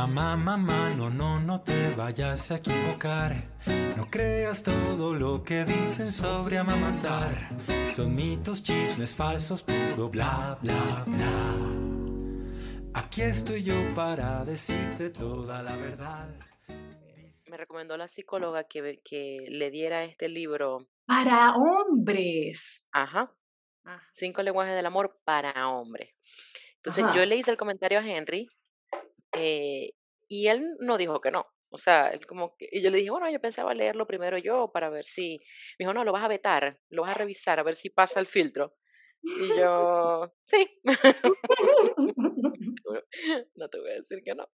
Mamá, mamá, no, no, no te vayas a equivocar. No creas todo lo que dicen sobre amamantar. Son mitos, chismes falsos, puro bla, bla, bla. Aquí estoy yo para decirte toda la verdad. Me recomendó la psicóloga que, que le diera este libro. Para hombres. Ajá. Ah, Cinco lenguajes del amor para hombres. Entonces yo Ajá. le hice el comentario a Henry eh, y él no dijo que no. O sea, él como que, y yo le dije, bueno, yo pensaba leerlo primero yo para ver si. Me dijo, no, lo vas a vetar, lo vas a revisar, a ver si pasa el filtro. Y yo, sí, no te voy a decir que no.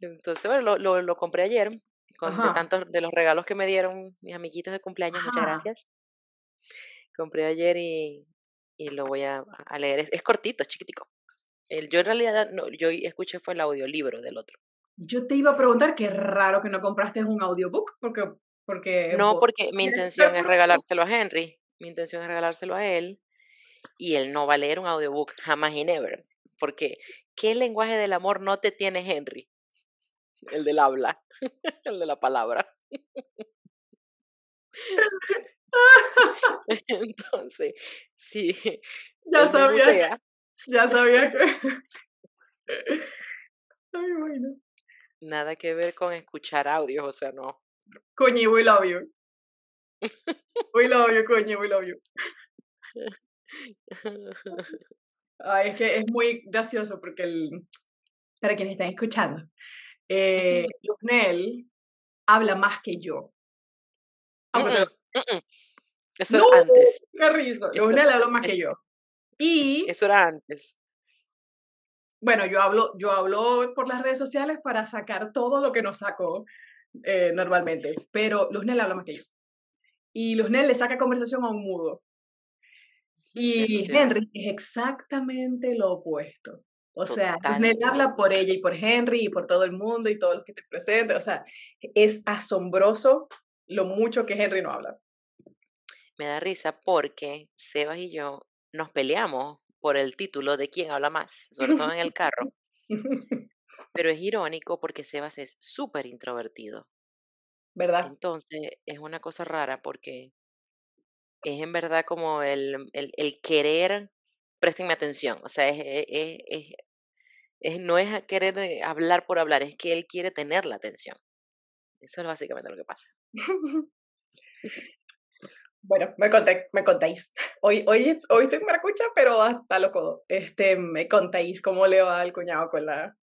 Entonces, bueno, lo, lo, lo compré ayer, con, de tantos de los regalos que me dieron mis amiguitos de cumpleaños, muchas gracias. Compré ayer y, y lo voy a, a leer. Es, es cortito, es chiquitico. El, yo en realidad, no, yo escuché fue el audiolibro del otro. Yo te iba a preguntar, qué raro que no compraste un audiobook, porque, porque No, porque mi intención es regalárselo a Henry. Mi intención es regalárselo a él. Y él no va a leer un audiobook jamás y never. Porque, ¿qué lenguaje del amor no te tiene Henry? El del habla, el de la palabra. Entonces, sí, Ya sabía. Ya sabía que... Ay, bueno. Nada que ver con escuchar audios, o sea, no. Coño, we love you. We love you, coño, we love you. Ay, es que es muy gracioso porque el, para quienes están escuchando, eh, habla más que yo. Aunque Mm, te- mm, mm. Eso ¡No! antes. ¡Qué risa! Luznel habla más que yo. Y Eso era antes. bueno, yo hablo, yo hablo por las redes sociales para sacar todo lo que no saco eh, normalmente, pero Luznel habla más que yo. Y Luznel le saca conversación a un mudo. Y. Henry es exactamente lo opuesto. O sea, Totalmente. habla por ella y por Henry y por todo el mundo y todos los que te presenten. O sea, es asombroso lo mucho que Henry no habla. Me da risa porque Sebas y yo nos peleamos por el título de quién habla más, sobre todo en el carro. Pero es irónico porque Sebas es súper introvertido. ¿Verdad? Entonces es una cosa rara porque es en verdad como el, el, el querer, préstenme atención, o sea, es, es, es- es- es- no es querer eh, hablar por hablar, es que él quiere tener la atención. Eso es básicamente lo que pasa. Bueno, me, conté, me contáis. Hoy, hoy, hoy estoy en maracucha, pero hasta los codos. Este, me contáis cómo le va al cuñado con la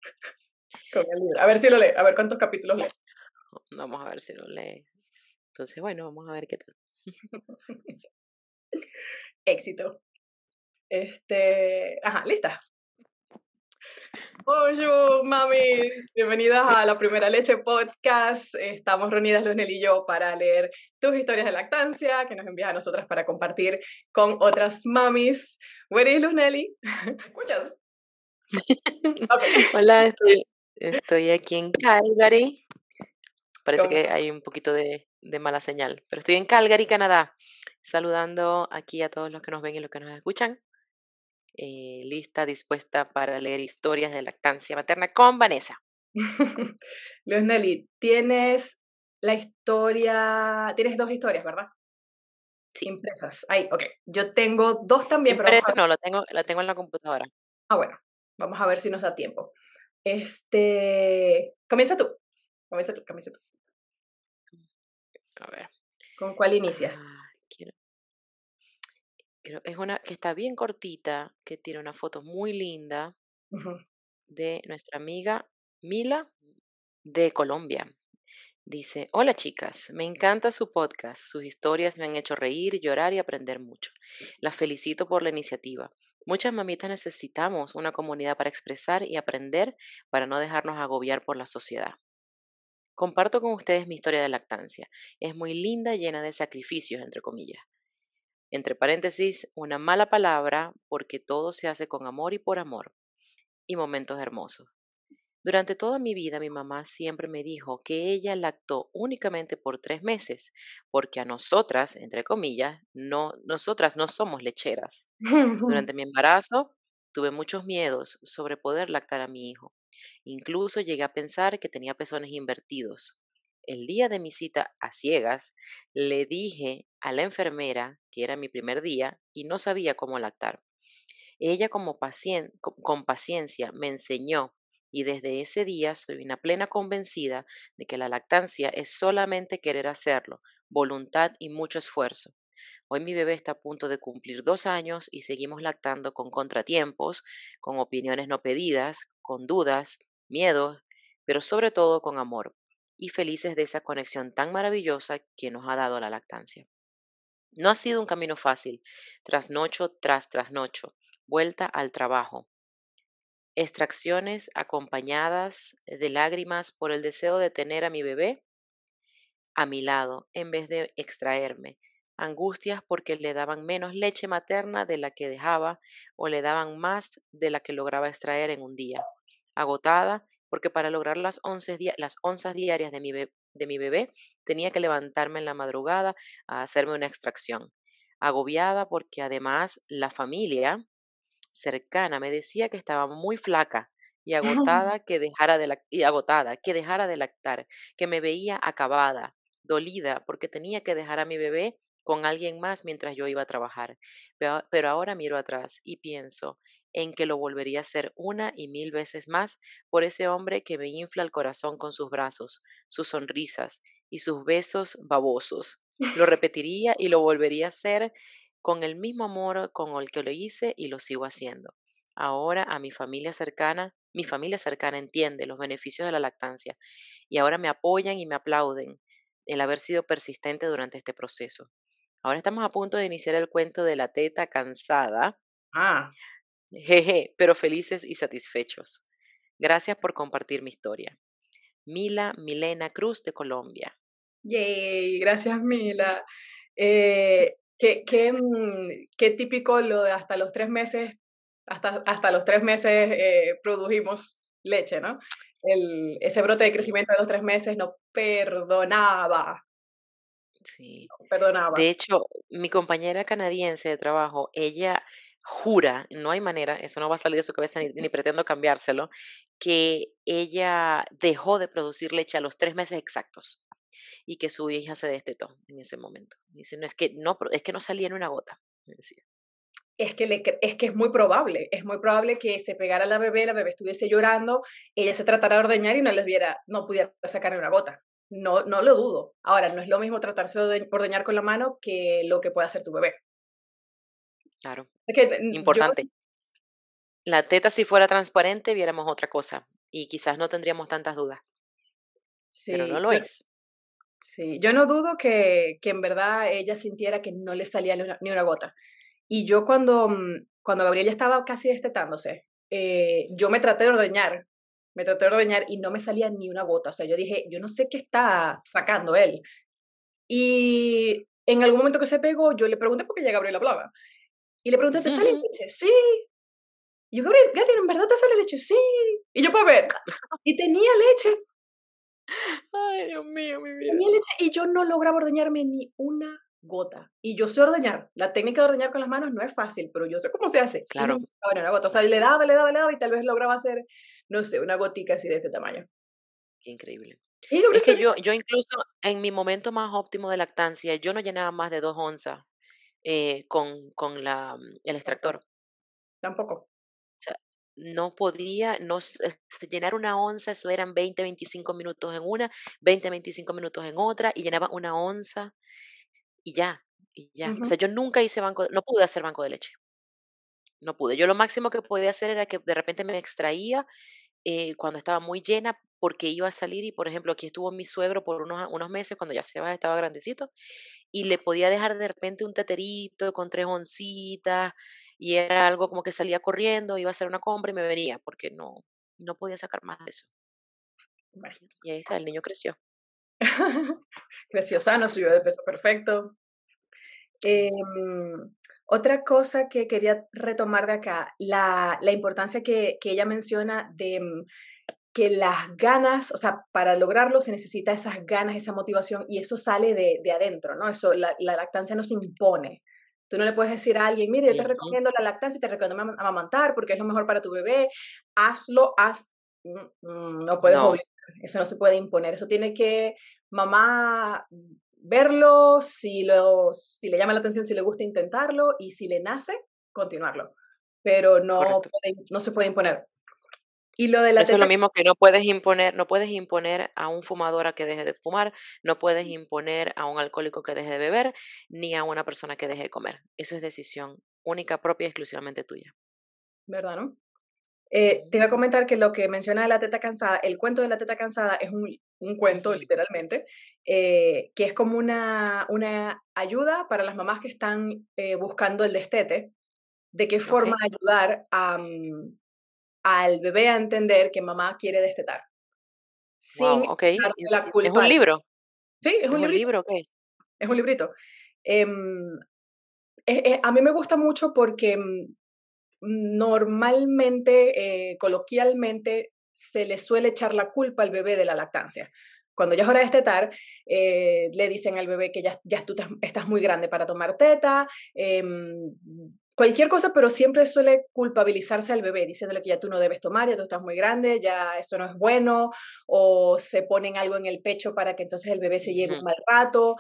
con el libro. A ver si lo lee, a ver cuántos capítulos lee. Vamos a ver si lo lee. Entonces, bueno, vamos a ver qué tal. Éxito. Este, ajá, lista. Bonjour, mami. Bienvenidas a la Primera Leche Podcast. Estamos reunidas Luznel y yo para leer tus historias de lactancia que nos envías a nosotras para compartir con otras mamis. Where is Luzmeli? ¿Me ¿Escuchas? Hola, estoy, estoy aquí en Calgary. Parece ¿Cómo? que hay un poquito de, de mala señal, pero estoy en Calgary, Canadá, saludando aquí a todos los que nos ven y los que nos escuchan. Eh, lista, dispuesta para leer historias de lactancia materna con Vanessa. Luzmeli, tienes la historia, tienes dos historias, ¿verdad? Sí. Impresas. Ahí, ok. Yo tengo dos también, pero Impresa, no, la tengo, la tengo en la computadora. Ah, bueno, vamos a ver si nos da tiempo. Este, comienza tú. Comienza tú, comienza tú. A ver. ¿Con cuál inicias? Ah, quiero- creo- es una que está bien cortita, que tiene una foto muy linda de nuestra amiga Mila de Colombia. Dice, hola chicas, me encanta su podcast, sus historias me han hecho reír, llorar y aprender mucho. Las felicito por la iniciativa. Muchas mamitas necesitamos una comunidad para expresar y aprender para no dejarnos agobiar por la sociedad. Comparto con ustedes mi historia de lactancia. Es muy linda, llena de sacrificios, entre comillas. Entre paréntesis, una mala palabra porque todo se hace con amor y por amor. Y momentos hermosos. Durante toda mi vida mi mamá siempre me dijo que ella lactó únicamente por tres meses, porque a nosotras, entre comillas, no, nosotras no somos lecheras. Durante mi embarazo tuve muchos miedos sobre poder lactar a mi hijo. Incluso llegué a pensar que tenía pezones invertidos. El día de mi cita a ciegas, le dije a la enfermera que era mi primer día y no sabía cómo lactar. Ella como con paciencia me enseñó y desde ese día soy una plena convencida de que la lactancia es solamente querer hacerlo, voluntad y mucho esfuerzo. Hoy mi bebé está a punto de cumplir dos años y seguimos lactando con contratiempos, con opiniones no pedidas, con dudas, miedos, pero sobre todo con amor y felices de esa conexión tan maravillosa que nos ha dado la lactancia. No ha sido un camino fácil, trasnocho tras trasnocho, vuelta al trabajo, extracciones acompañadas de lágrimas por el deseo de tener a mi bebé a mi lado en vez de extraerme, angustias porque le daban menos leche materna de la que dejaba o le daban más de la que lograba extraer en un día, agotada porque para lograr las, las onzas diarias de mi, de mi bebé tenía que levantarme en la madrugada a hacerme una extracción, agobiada porque además la familia cercana me decía que estaba muy flaca y agotada que dejara de y agotada, que dejara de lactar, que me veía acabada, dolida porque tenía que dejar a mi bebé con alguien más mientras yo iba a trabajar. Pero ahora miro atrás y pienso en que lo volvería a hacer una y mil veces más por ese hombre que me infla el corazón con sus brazos, sus sonrisas y sus besos babosos. Lo repetiría y lo volvería a hacer con el mismo amor con el que lo hice y lo sigo haciendo. Ahora a mi familia cercana, mi familia cercana entiende los beneficios de la lactancia y ahora me apoyan y me aplauden el haber sido persistente durante este proceso. Ahora estamos a punto de iniciar el cuento de la teta cansada. Ah. Jeje, pero felices y satisfechos. Gracias por compartir mi historia. Mila Milena Cruz de Colombia. Yay, gracias Mila. Eh, Qué, qué, mm, qué típico lo de hasta los tres meses, hasta, hasta los tres meses eh, produjimos leche, ¿no? El, ese brote de crecimiento de los tres meses no perdonaba. Sí. No perdonaba. De hecho, mi compañera canadiense de trabajo, ella jura, no hay manera, eso no va a salir de su cabeza ni, ni, pretendo cambiárselo, que ella dejó de producir leche a los tres meses exactos y que su hija se destetó en ese momento. Dice, no, es que no, es que no salía en una gota, me decía. Es que, le, es que es muy probable, es muy probable que se pegara la bebé, la bebé estuviese llorando, ella se tratara de ordeñar y no les viera, no pudiera sacar una gota. No, no lo dudo. Ahora, no es lo mismo tratarse de ordeñar con la mano que lo que puede hacer tu bebé. Claro. Que, Importante. La teta, si fuera transparente, viéramos otra cosa y quizás no tendríamos tantas dudas. Sí, pero no lo es. Sí, yo no dudo que, que en verdad ella sintiera que no le salía ni una, ni una gota. Y yo cuando, mm, cuando Gabriel ya estaba casi destetándose, eh, yo me traté de ordeñar, me traté de ordeñar y no me salía ni una gota. O sea, yo dije, yo no sé qué está sacando él. Y en algún momento que se pegó, yo le pregunté por qué ya Gabriel hablaba. Y le pregunté, ¿te sale leche? Sí. Y yo, Gabriel, Gabriel, ¿en verdad te sale leche? Sí. Y yo, para ver. Y tenía leche. Ay, Dios mío, mi vida. Tenía leche y yo no lograba ordeñarme ni una gota. Y yo sé ordeñar. La técnica de ordeñar con las manos no es fácil, pero yo sé cómo se hace. Claro. Bueno, una gota. O sea, le daba, le daba, le daba y tal vez lograba hacer, no sé, una gotica así de este tamaño. Qué increíble. Es que yo, yo incluso en mi momento más óptimo de lactancia, yo no llenaba más de dos onzas eh, con, con la, el extractor. Tampoco no podía, no, llenar una onza, eso eran 20, 25 minutos en una, 20, 25 minutos en otra, y llenaba una onza y ya, y ya. O sea, yo nunca hice banco, no pude hacer banco de leche. No pude. Yo lo máximo que podía hacer era que de repente me extraía eh, cuando estaba muy llena porque iba a salir y, por ejemplo, aquí estuvo mi suegro por unos, unos meses cuando ya Sebas estaba grandecito y le podía dejar de repente un teterito con tres oncitas y era algo como que salía corriendo, iba a hacer una compra y me venía porque no, no podía sacar más de eso. Y ahí está, el niño creció. creció sano, subió de peso perfecto. Em, otra cosa que quería retomar de acá, la, la importancia que, que, ella menciona de mm, que las ganas, o sea, para lograrlo se necesita esas ganas, esa motivación y eso sale de, de adentro, ¿no? Eso, la, la, lactancia no se impone. Tú no le puedes decir a alguien, mire, yo te recomiendo la lactancia, te recomiendo amamantar porque es lo mejor para tu bebé. Hazlo, haz mm, mm, no puedes obligar, eso no se puede imponer, eso tiene que mamá verlo, si, lo, si le llama la atención, si le gusta intentarlo y si le nace, continuarlo. Pero no, no se puede imponer. Y lo de la Eso es lo mismo que no puedes imponer, no puedes imponer a un fumador a que deje de fumar, no puedes imponer a un alcohólico que deje de beber, ni a una persona que deje de comer. Eso es decisión única, propia y exclusivamente tuya. ¿Verdad, no? Eh, te iba a comentar que lo que menciona de la teta cansada, el cuento de la teta cansada es un, un cuento, literalmente, eh, que es como una, una ayuda para las mamás que están eh, buscando el destete, de qué forma ayudar a, mm, al bebé a entender que mamá quiere destetar. Sin okay. la culpa. ¿Es un libro? Sí, es, un, libro. Es un librito. Em, a mí me gusta mucho porque mm, normalmente, eh, coloquialmente, se le suele echar la culpa al bebé de la lactancia. Cuando ya es hora de destetar, eh, le dicen al bebé que ya, ya tú estás muy grande para tomar teta, em, cualquier cosa, pero siempre suele culpabilizarse al bebé, diciéndole que ya tú no debes tomar, ya tú estás muy grande, ya eso no es bueno, o se ponen algo en el pecho para que entonces el bebé se lleve un mal rato,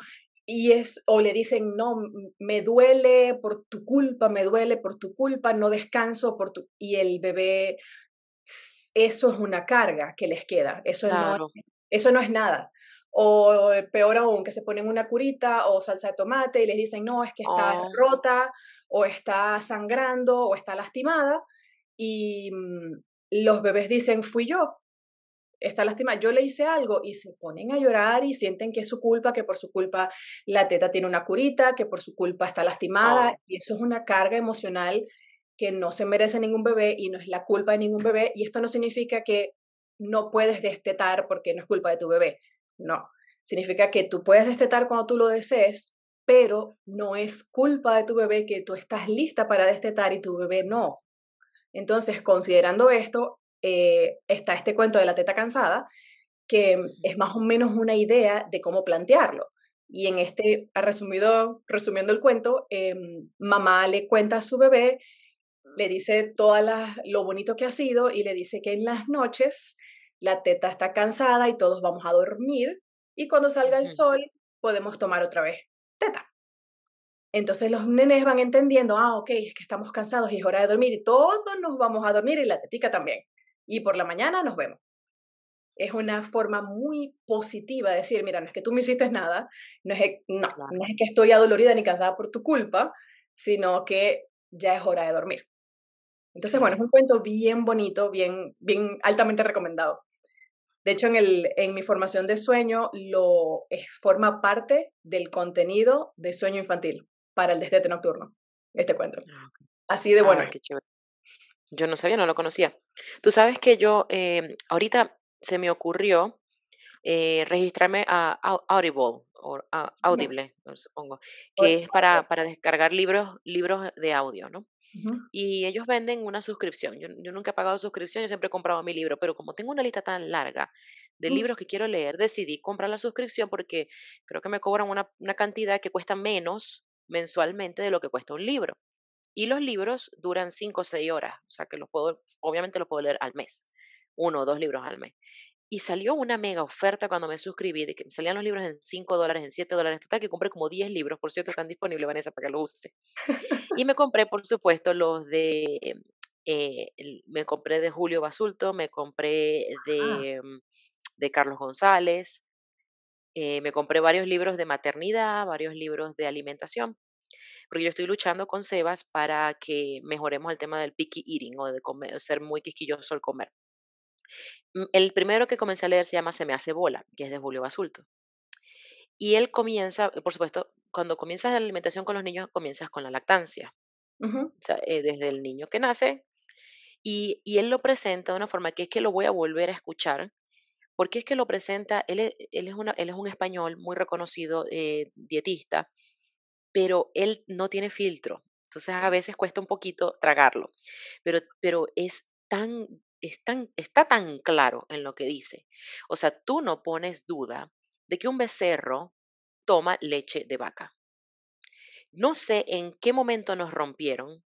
y es, o le dicen, no, me duele por tu culpa, me duele por tu culpa, no descanso por tu, y el bebé, eso es una carga que les queda, eso, no, eso no es nada. O peor aún, que se ponen una curita o salsa de tomate y les dicen, no, es que está oh. rota o está sangrando o está lastimada y mm, los bebés dicen, fui yo, está lastimada, yo le hice algo y se ponen a llorar y sienten que es su culpa, que por su culpa la teta tiene una curita, que por su culpa está lastimada oh. y eso es una carga emocional que no se merece ningún bebé y no es la culpa de ningún bebé y esto no significa que no puedes destetar porque no es culpa de tu bebé, no, significa que tú puedes destetar cuando tú lo desees, pero no es culpa de tu bebé que tú estás lista para destetar y tu bebé no. Entonces, considerando esto, eh, está este cuento de la teta cansada, que es más o menos una idea de cómo plantearlo. Y en este, resumido, resumiendo el cuento, em, mamá le cuenta a su bebé, le dice todo lo bonito que ha sido y le dice que en las noches la teta está cansada y todos vamos a dormir y cuando salga el sol podemos tomar otra vez teta. Entonces los nenes van entendiendo, ah, ok, es que estamos cansados y es hora de dormir y todos nos vamos a dormir y la tetica también. Y por la mañana nos vemos. Es una forma muy positiva de decir, mira, no es que tú me hiciste nada, no es, no, no es que estoy adolorida ni cansada por tu culpa, sino que ya es hora de dormir. Entonces, bueno, es un cuento bien bonito, bien, bien altamente recomendado. De hecho, en, el, en mi formación de sueño lo forma parte del contenido de sueño infantil para el destete nocturno, este cuento. Ah, Así de bueno. Yo no sabía, no lo conocía. Tú sabes que yo, eh, ahorita se me ocurrió eh, registrarme a Audible, o Audible, supongo, que es para, para descargar libros, libros de audio, ¿no? Y ellos venden una suscripción. Yo, nunca he pagado suscripción, yo siempre he comprado mi libro, pero como tengo una lista tan larga de mm. libros que quiero leer, decidí comprar la suscripción porque creo que me cobran una, una cantidad que cuesta menos mensualmente de lo que cuesta un libro. Y los libros duran 5 o 6 horas, o sea que los puedo, obviamente los puedo leer al mes, uno o dos libros al mes. Y salió una mega oferta cuando me suscribí, de que salían los libros en 5 dólares, en 7 dólares. Total, que compré como 10 libros, por cierto, están disponibles, Vanessa, para que los use. Y me compré, por supuesto, los de. Eh, me compré de Julio Basulto, me compré de, mm, de Carlos González, eh, me compré varios libros de maternidad, varios libros de alimentación, porque yo estoy luchando con Sebas para que mejoremos el tema del picky eating o de comer, ser muy quisquilloso al comer. Mm, el primero que comencé a leer se llama Se me hace bola, que es de Julio Basulto. Y él comienza, por supuesto, cuando comienzas la alimentación con los niños, comienzas con la lactancia. O sea, eh, desde el niño que nace. Y, él lo presenta de una forma que es que lo voy a volver a escuchar, porque es que lo presenta, él es, él es, una, él es un español muy reconocido, eh, dietista, pero él no tiene filtro. Entonces a veces cuesta un poquito tragarlo, pero, pero es tan está tan claro en lo que dice. O sea, tú no pones duda de que un becerro toma leche de vaca. No sé en qué momento nos rompieron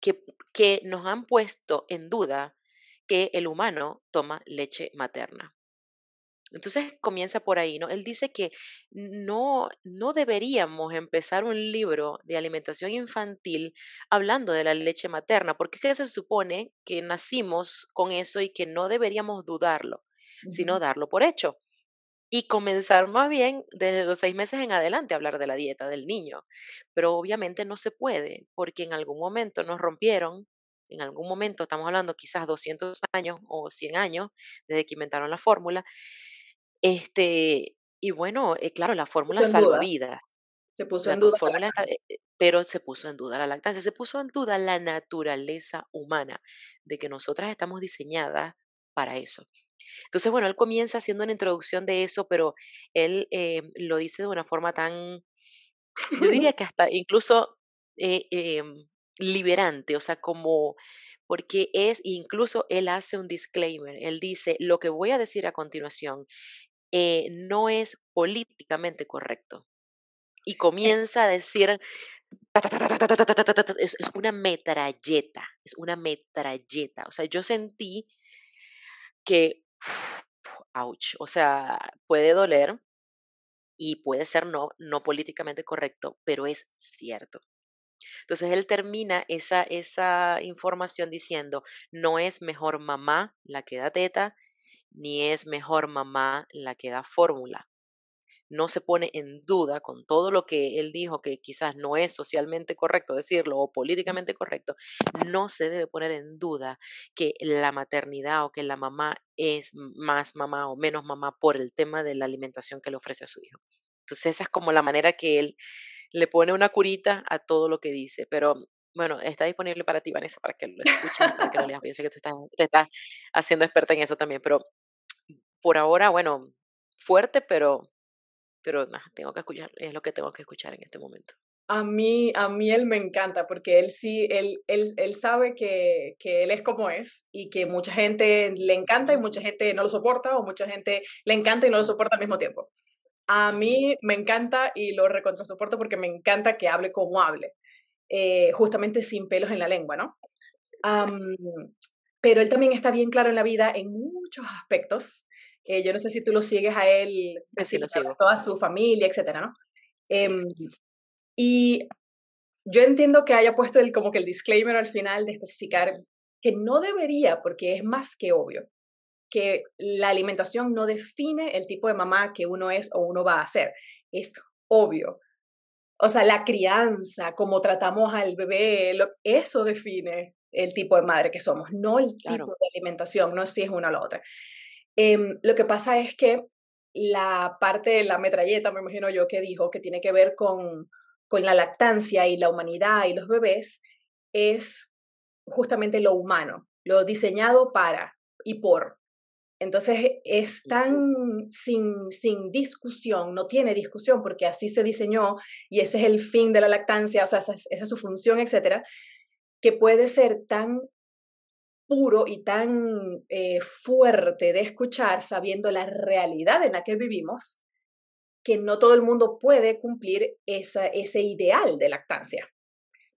que, que nos han puesto en duda que el humano toma leche materna. Entonces comienza por ahí, ¿no? Él dice que no, no deberíamos empezar un libro de alimentación infantil hablando de la leche materna, porque es que se supone que nacimos con eso y que no deberíamos dudarlo, sino darlo por hecho. Y comenzar más bien desde los seis meses en adelante a hablar de la dieta del niño. Pero obviamente no se puede, porque en algún momento nos rompieron, en algún momento, estamos hablando quizás 200 años o 100 años desde que inventaron la fórmula, este, y bueno, eh, claro, la fórmula salva vidas. Se puso en duda. Eh, eh, pero se puso en duda la lactancia, se puso en duda la naturaleza humana, de que nosotras estamos diseñadas para eso. Entonces, bueno, él comienza haciendo una introducción de eso, pero él lo dice de una forma tan, yo diría que hasta incluso liberante, o sea, como porque es, incluso él hace un disclaimer, él dice, lo que voy a decir a continuación eh, no es políticamente correcto. Y comienza a decir, es, una metralleta, es una metralleta. O sea, yo sentí que, ouch, o sea, puede doler y puede ser no, no políticamente correcto, pero es cierto. Entonces él termina esa, esa información diciendo, no es mejor mamá la que da teta, ni es mejor mamá la que da fórmula. No se pone en duda con todo lo que él dijo que quizás no es socialmente correcto decirlo o políticamente correcto, no se debe poner en duda que la maternidad o que la mamá es más mamá o menos mamá por el tema de la alimentación que le ofrece a su hijo. Entonces esa es como la manera que él le pone una curita a todo lo que dice, pero bueno, está disponible para ti, Vanessa, para que lo escuches, para que lo leas. Yo sé que tú estás, te estás haciendo experta en eso también, pero por ahora, bueno, fuerte, pero, pero tengo que escuchar, es lo que tengo que escuchar en este momento. A mí, a mí él me encanta porque él sí, él, él, él sabe que, que, él es como es y que mucha gente le encanta y mucha gente no lo soporta o mucha gente le encanta y no lo soporta al mismo tiempo. A mí me encanta y lo recontrasoporto porque me encanta que hable como hable, eh, justamente sin pelos en la lengua, ¿no? pero él también está bien claro en la vida en muchos aspectos eh, yo no sé si tú lo sigues a él, sí, lo sigo. toda su familia, etcétera, ¿no? Em, y yo entiendo que haya puesto el, como que el disclaimer al final de especificar que no debería, porque es más que obvio, que la alimentación no define el tipo de mamá que uno es o uno va a ser. Es obvio. O sea, la crianza, cómo tratamos al bebé, lo, eso define el tipo de madre que somos, no el tipo de alimentación, no si es una o la otra. Em, lo que pasa es que la parte de la metralleta, me imagino yo, que dijo que tiene que ver con, con la lactancia y la humanidad y los bebés, es justamente lo humano, lo diseñado para y por. Entonces es tan sin, sin discusión, no tiene discusión porque así se diseñó y ese es el fin de la lactancia, o sea, esa, esa es su función, etcétera, que puede ser tan puro y tan eh, fuerte de escuchar sabiendo la realidad en la que vivimos, que no todo el mundo puede cumplir esa, ese ideal de lactancia.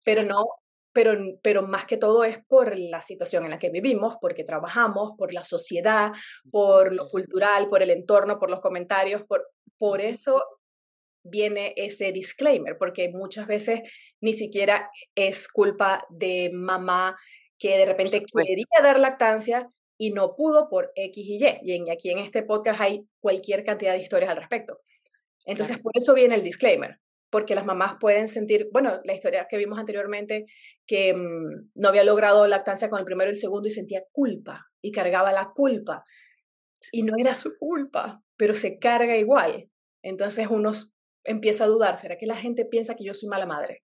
Pero no, pero, pero más que todo es por la situación en la que vivimos, porque trabajamos, por la sociedad, por lo cultural, por el entorno, por los comentarios, por, por eso viene ese disclaimer, porque muchas veces ni siquiera es culpa de mamá que de repente quería dar lactancia y no pudo por X y Y. Y aquí en este podcast hay cualquier cantidad de historias al respecto. Entonces, por eso viene el disclaimer, porque las mamás pueden sentir, bueno, la historia que vimos anteriormente, que mm, no había logrado lactancia con el primero y el segundo y sentía culpa y cargaba la culpa. Y no era su culpa, pero se carga igual. Entonces uno empieza a dudar, ¿será que la gente piensa que yo soy mala madre?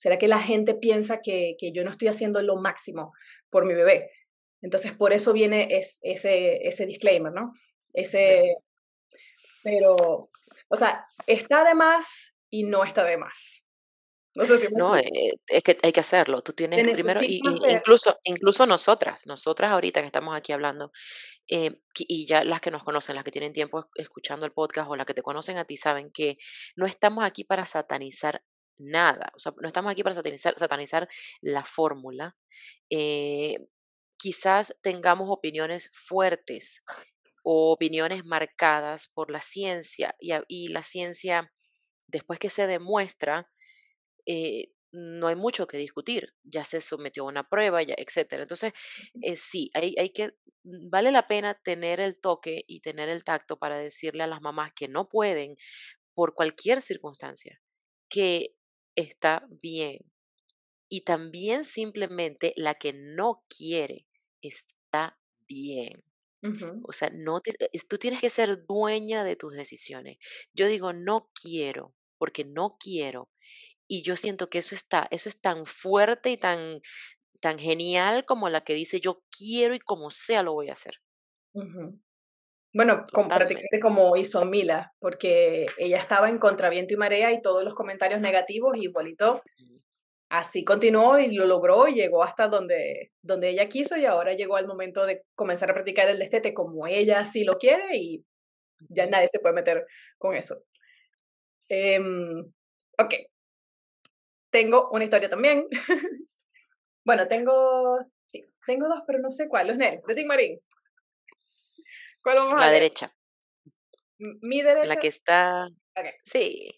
¿Será que la gente piensa que, que yo no estoy haciendo lo máximo por mi bebé? Entonces, por eso viene ese, ese disclaimer, ¿no? Ese, pero, o sea, está de más y no está de más. No sé si No, eh, es que hay que hacerlo. Tú tienes primero, y, incluso, incluso nosotras, nosotras ahorita que estamos aquí hablando, eh, y ya las que nos conocen, las que tienen tiempo escuchando el podcast o las que te conocen a ti, saben que no estamos aquí para satanizar nada. O sea, no estamos aquí para satanizar, satanizar la fórmula. Eh, quizás tengamos opiniones fuertes o opiniones marcadas por la ciencia y, y la ciencia, después que se demuestra, eh, no hay mucho que discutir, ya se sometió a una prueba, ya, etcétera. Entonces, eh, sí, hay, hay que, mm, vale la pena tener el toque y tener el tacto para decirle a las mamás que no pueden, por cualquier circunstancia, que está bien. Y también simplemente la que no quiere está bien. O sea, no tú tienes que ser dueña de tus decisiones. Yo digo, no quiero, porque no quiero. Y yo siento que eso está, eso es tan fuerte y tan, tan genial como la que dice, yo quiero y como sea lo voy a hacer. Bueno, prácticamente como hizo Mila, porque ella estaba en contraviento y marea y todos los comentarios negativos igualito. Así continuó y lo logró y llegó hasta donde, donde ella quiso y ahora llegó el momento de comenzar a practicar el destete como ella sí lo quiere y ya nadie se puede meter con eso. Em, ok. Tengo una historia también. bueno, tengo, sí, tengo dos, pero no sé cuál. Los Nel, de Tim Marín. ¿Cuál vamos a La derecha. Mi derecha. La que está. Sí.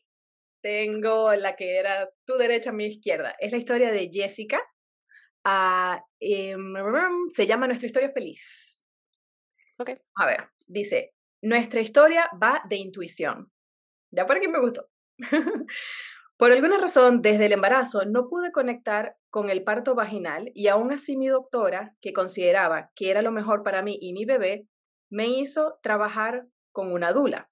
Tengo la que era tu derecha, mi izquierda. Es la historia de Jessica. Ah, em, se llama Nuestra historia feliz. Ok. A ver, dice: Nuestra historia va de intuición. Ya por aquí me gustó. por alguna razón, desde el embarazo no pude conectar con el parto vaginal y aún así mi doctora, que consideraba que era lo mejor para mí y mi bebé, me hizo trabajar con una dula.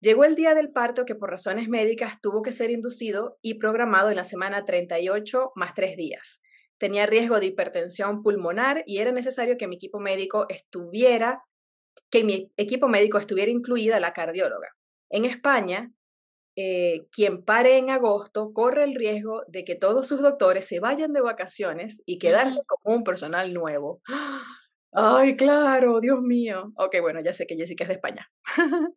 Llegó el día del parto que por razones médicas tuvo que ser inducido y programado en la semana 38 más tres días. Tenía riesgo de hipertensión pulmonar y era necesario que mi equipo médico estuviera, que mi equipo médico estuviera incluida la cardióloga. En España, eh, quien pare en agosto corre el riesgo de que todos sus doctores se vayan de vacaciones y quedarse como un personal nuevo. Ay, claro, Dios mío. Ok, bueno, ya sé que Jessica es de España.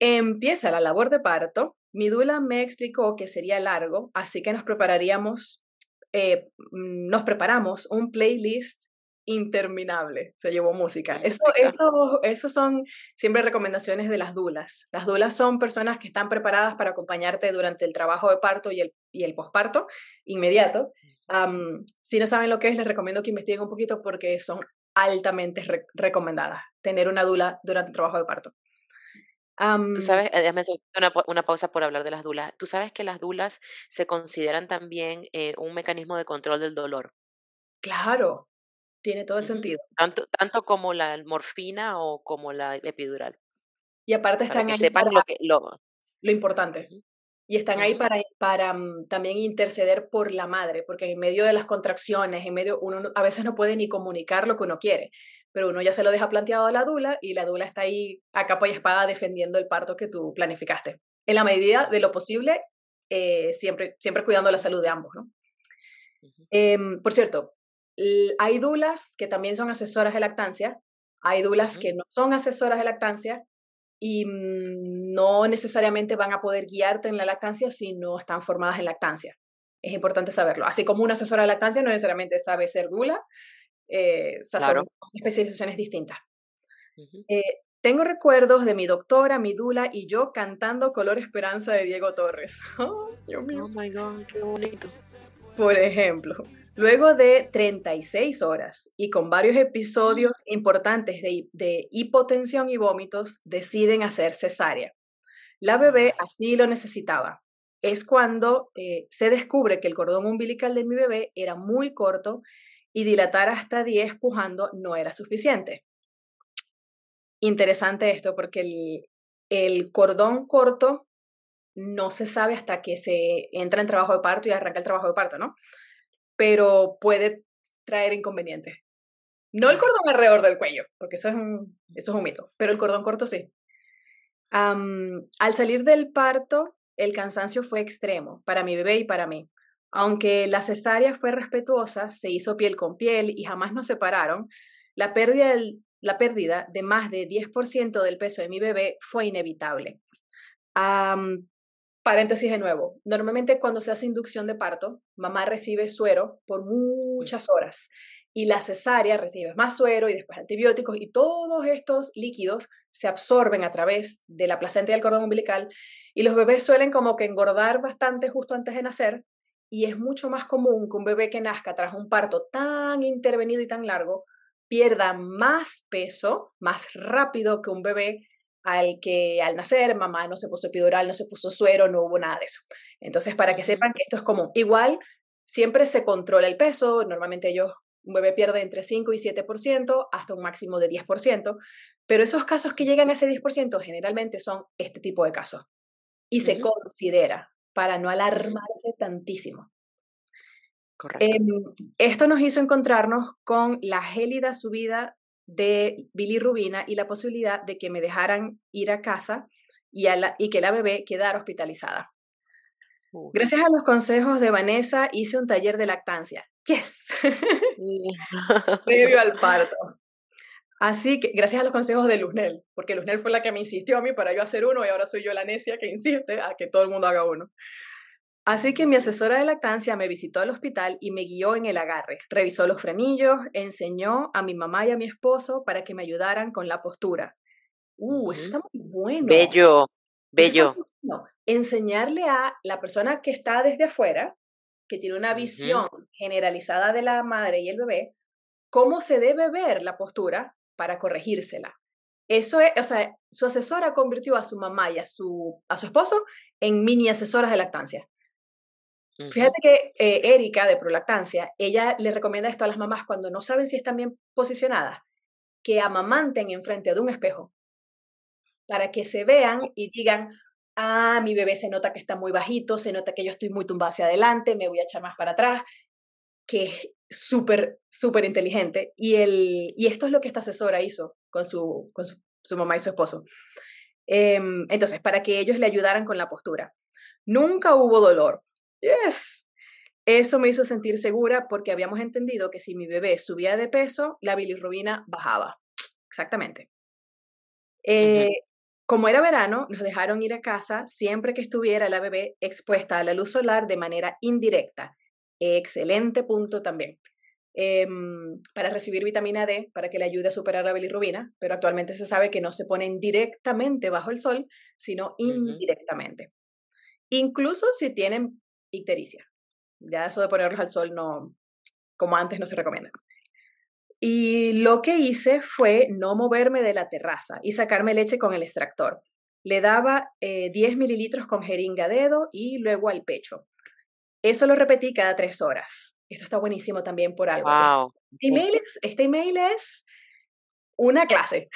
Empieza la labor de parto. Mi dula me explicó que sería largo, así que nos prepararíamos, eh, mm, nos preparamos un playlist interminable. Se llevó música. Eso, eso, eso son siempre recomendaciones de las dulas. Las dulas son personas que están preparadas para acompañarte durante el trabajo de parto y el, y el posparto inmediato si no saben lo que es, les recomiendo que investiguen un poquito porque son altamente recomendadas tener una dula durante el trabajo de parto. Tú sabes, eh, déjame hacer una, una, pausa por hablar de las dulas. Tú sabes que las dulas se consideran también eh, un mecanismo de control del dolor. Claro, tiene todo el sentido. Tanto, tanto como la morfina o como la epidural. Y aparte están que ahí sepan lo, que, lo, lo importante. Y están ahí para, para mm, también interceder por la madre, porque en medio de las contracciones, en medio, uno a veces no puede ni comunicar lo que uno quiere, pero uno ya se lo deja planteado a la dula y la dula está ahí a capa y espada defendiendo el parto que tú planificaste. En la medida de lo posible, eh, siempre, siempre cuidando la salud de ambos, ¿no? Em, por cierto, hay dulas que también son asesoras de lactancia, hay dulas que no son asesoras de lactancia y mm, no necesariamente van a poder guiarte en la lactancia si no están formadas en lactancia. Es importante saberlo. Así como una asesora de lactancia no necesariamente sabe ser dula, eh, son especializaciones distintas. Eh, tengo recuerdos de mi doctora, mi dula y yo cantando Color Esperanza de Diego Torres. Oh, Dios mío. Oh my God, qué bonito. Por ejemplo, Luego de 36 horas y con varios episodios importantes de, hipotensión y vómitos, deciden hacer cesárea. La bebé así lo necesitaba. Es cuando eh, se descubre que el cordón umbilical de mi bebé era muy corto y dilatar hasta 10 pujando no era suficiente. Interesante esto porque el, el cordón corto no se sabe hasta que se entra en trabajo de parto y arranca el trabajo de parto, ¿no? Pero puede traer inconvenientes. No el cordón alrededor del cuello, porque eso es un, eso es un mito, pero el cordón corto sí. al salir del parto, el cansancio fue extremo para mi bebé y para mí. Aunque la cesárea fue respetuosa, se hizo piel con piel y jamás nos separaron, la pérdida, la pérdida de más de 10% del peso de mi bebé fue inevitable. Paréntesis de nuevo. Normalmente cuando se hace inducción de parto, mamá recibe suero por muchas horas y la cesárea recibes más suero y después antibióticos y todos estos líquidos se absorben a través de la placenta y el cordón umbilical y los bebés suelen como que engordar bastante justo antes de nacer y es mucho más común que un bebé que nazca tras un parto tan intervenido y tan largo pierda más peso más rápido que un bebé al que al nacer mamá no se puso epidural, no se puso suero, no hubo nada de eso. Entonces, para que sepan que esto es común. Igual, siempre se controla el peso, normalmente ellos un bebé pierde entre 5 y 7% hasta un máximo de 10%, pero esos casos que llegan a ese 10% generalmente son este tipo de casos y se considera para no alarmarse tantísimo. Correcto. Em, esto nos hizo encontrarnos con la gélida subida de bilirrubina y la posibilidad de que me dejaran ir a casa y, y que la bebé quedara hospitalizada. Gracias a los consejos de Vanessa hice un taller de lactancia. Yes. Previo al parto. Así que, gracias a los consejos de Luznel, porque Luznel fue la que me insistió a mí para yo hacer uno y ahora soy yo la necia que insiste a que todo el mundo haga uno. Así que mi asesora de lactancia me visitó al hospital y me guió en el agarre. Revisó los frenillos, enseñó a mi mamá y a mi esposo para que me ayudaran con la postura. Uh, eso está muy bueno. Bello, bello. Enseñarle a la persona que está desde afuera que tiene una visión generalizada de la madre y el bebé, cómo se debe ver la postura para corregírsela. Eso es, o sea, su asesora convirtió a su mamá y a su, a su esposo en mini asesoras de lactancia. Fíjate que eh, Erika de Prolactancia, ella le recomienda esto a las mamás cuando no saben si están bien posicionadas, que amamanten enfrente de un espejo para que se vean y digan, ah, mi bebé se nota que está muy bajito, se nota que yo estoy muy tumbada hacia adelante, me voy a echar más para atrás, que es súper, súper inteligente. Y, el, y esto es lo que esta asesora hizo con su, con su, mamá y su esposo. Em, entonces, para que ellos le ayudaran con la postura. Nunca hubo dolor. Yes. Eso me hizo sentir segura porque habíamos entendido que si mi bebé subía de peso, la bilirrubina bajaba. Exactamente. Eh, como era verano, nos dejaron ir a casa siempre que estuviera la bebé expuesta a la luz solar de manera indirecta. Excelente punto también. Em, para recibir vitamina D, para que le ayude a superar la bilirrubina, pero actualmente se sabe que no se ponen directamente bajo el sol, sino indirectamente. Incluso si tienen ictericia. Ya eso de ponerlos al sol no, como antes no se recomienda. Y lo que hice fue no moverme de la terraza y sacarme leche con el extractor. Le daba 10 eh, mililitros con jeringa dedo y luego al pecho. Eso lo repetí cada tres horas. Esto está buenísimo también por algo. Wow. Este, email es, este email es una clase.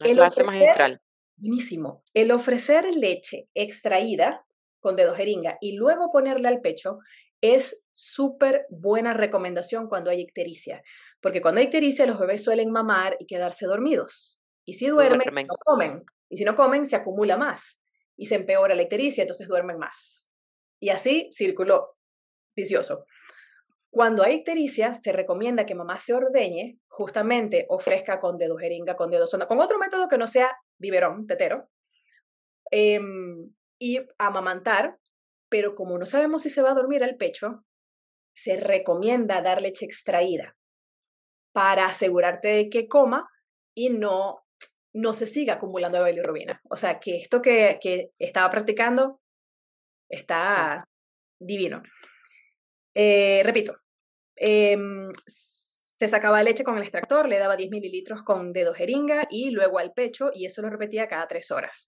Una clase magistral. Buenísimo. El ofrecer leche extraída con dedo jeringa y luego ponerle al pecho es súper buena recomendación cuando hay ictericia, porque cuando hay ictericia los bebés suelen mamar y quedarse dormidos. Y si duermen, no comen. Y si no comen, se acumula más y se empeora la ictericia, entonces duermen más. Y así, círculo vicioso. Cuando hay ictericia, se recomienda que mamá se ordeñe, justamente ofrezca con dedo jeringa, con dedo sonda, con otro método que no sea biberón, tetero, em, y amamantar, pero como no sabemos si se va a dormir al pecho, se recomienda dar leche extraída para asegurarte de que coma y no, no se siga acumulando la bilirrubina. O sea, que esto que, que estaba practicando está divino. Eh, repito, em, se sacaba leche con el extractor, le daba 10 mililitros con dedo jeringa y luego al pecho y eso lo repetía cada tres horas.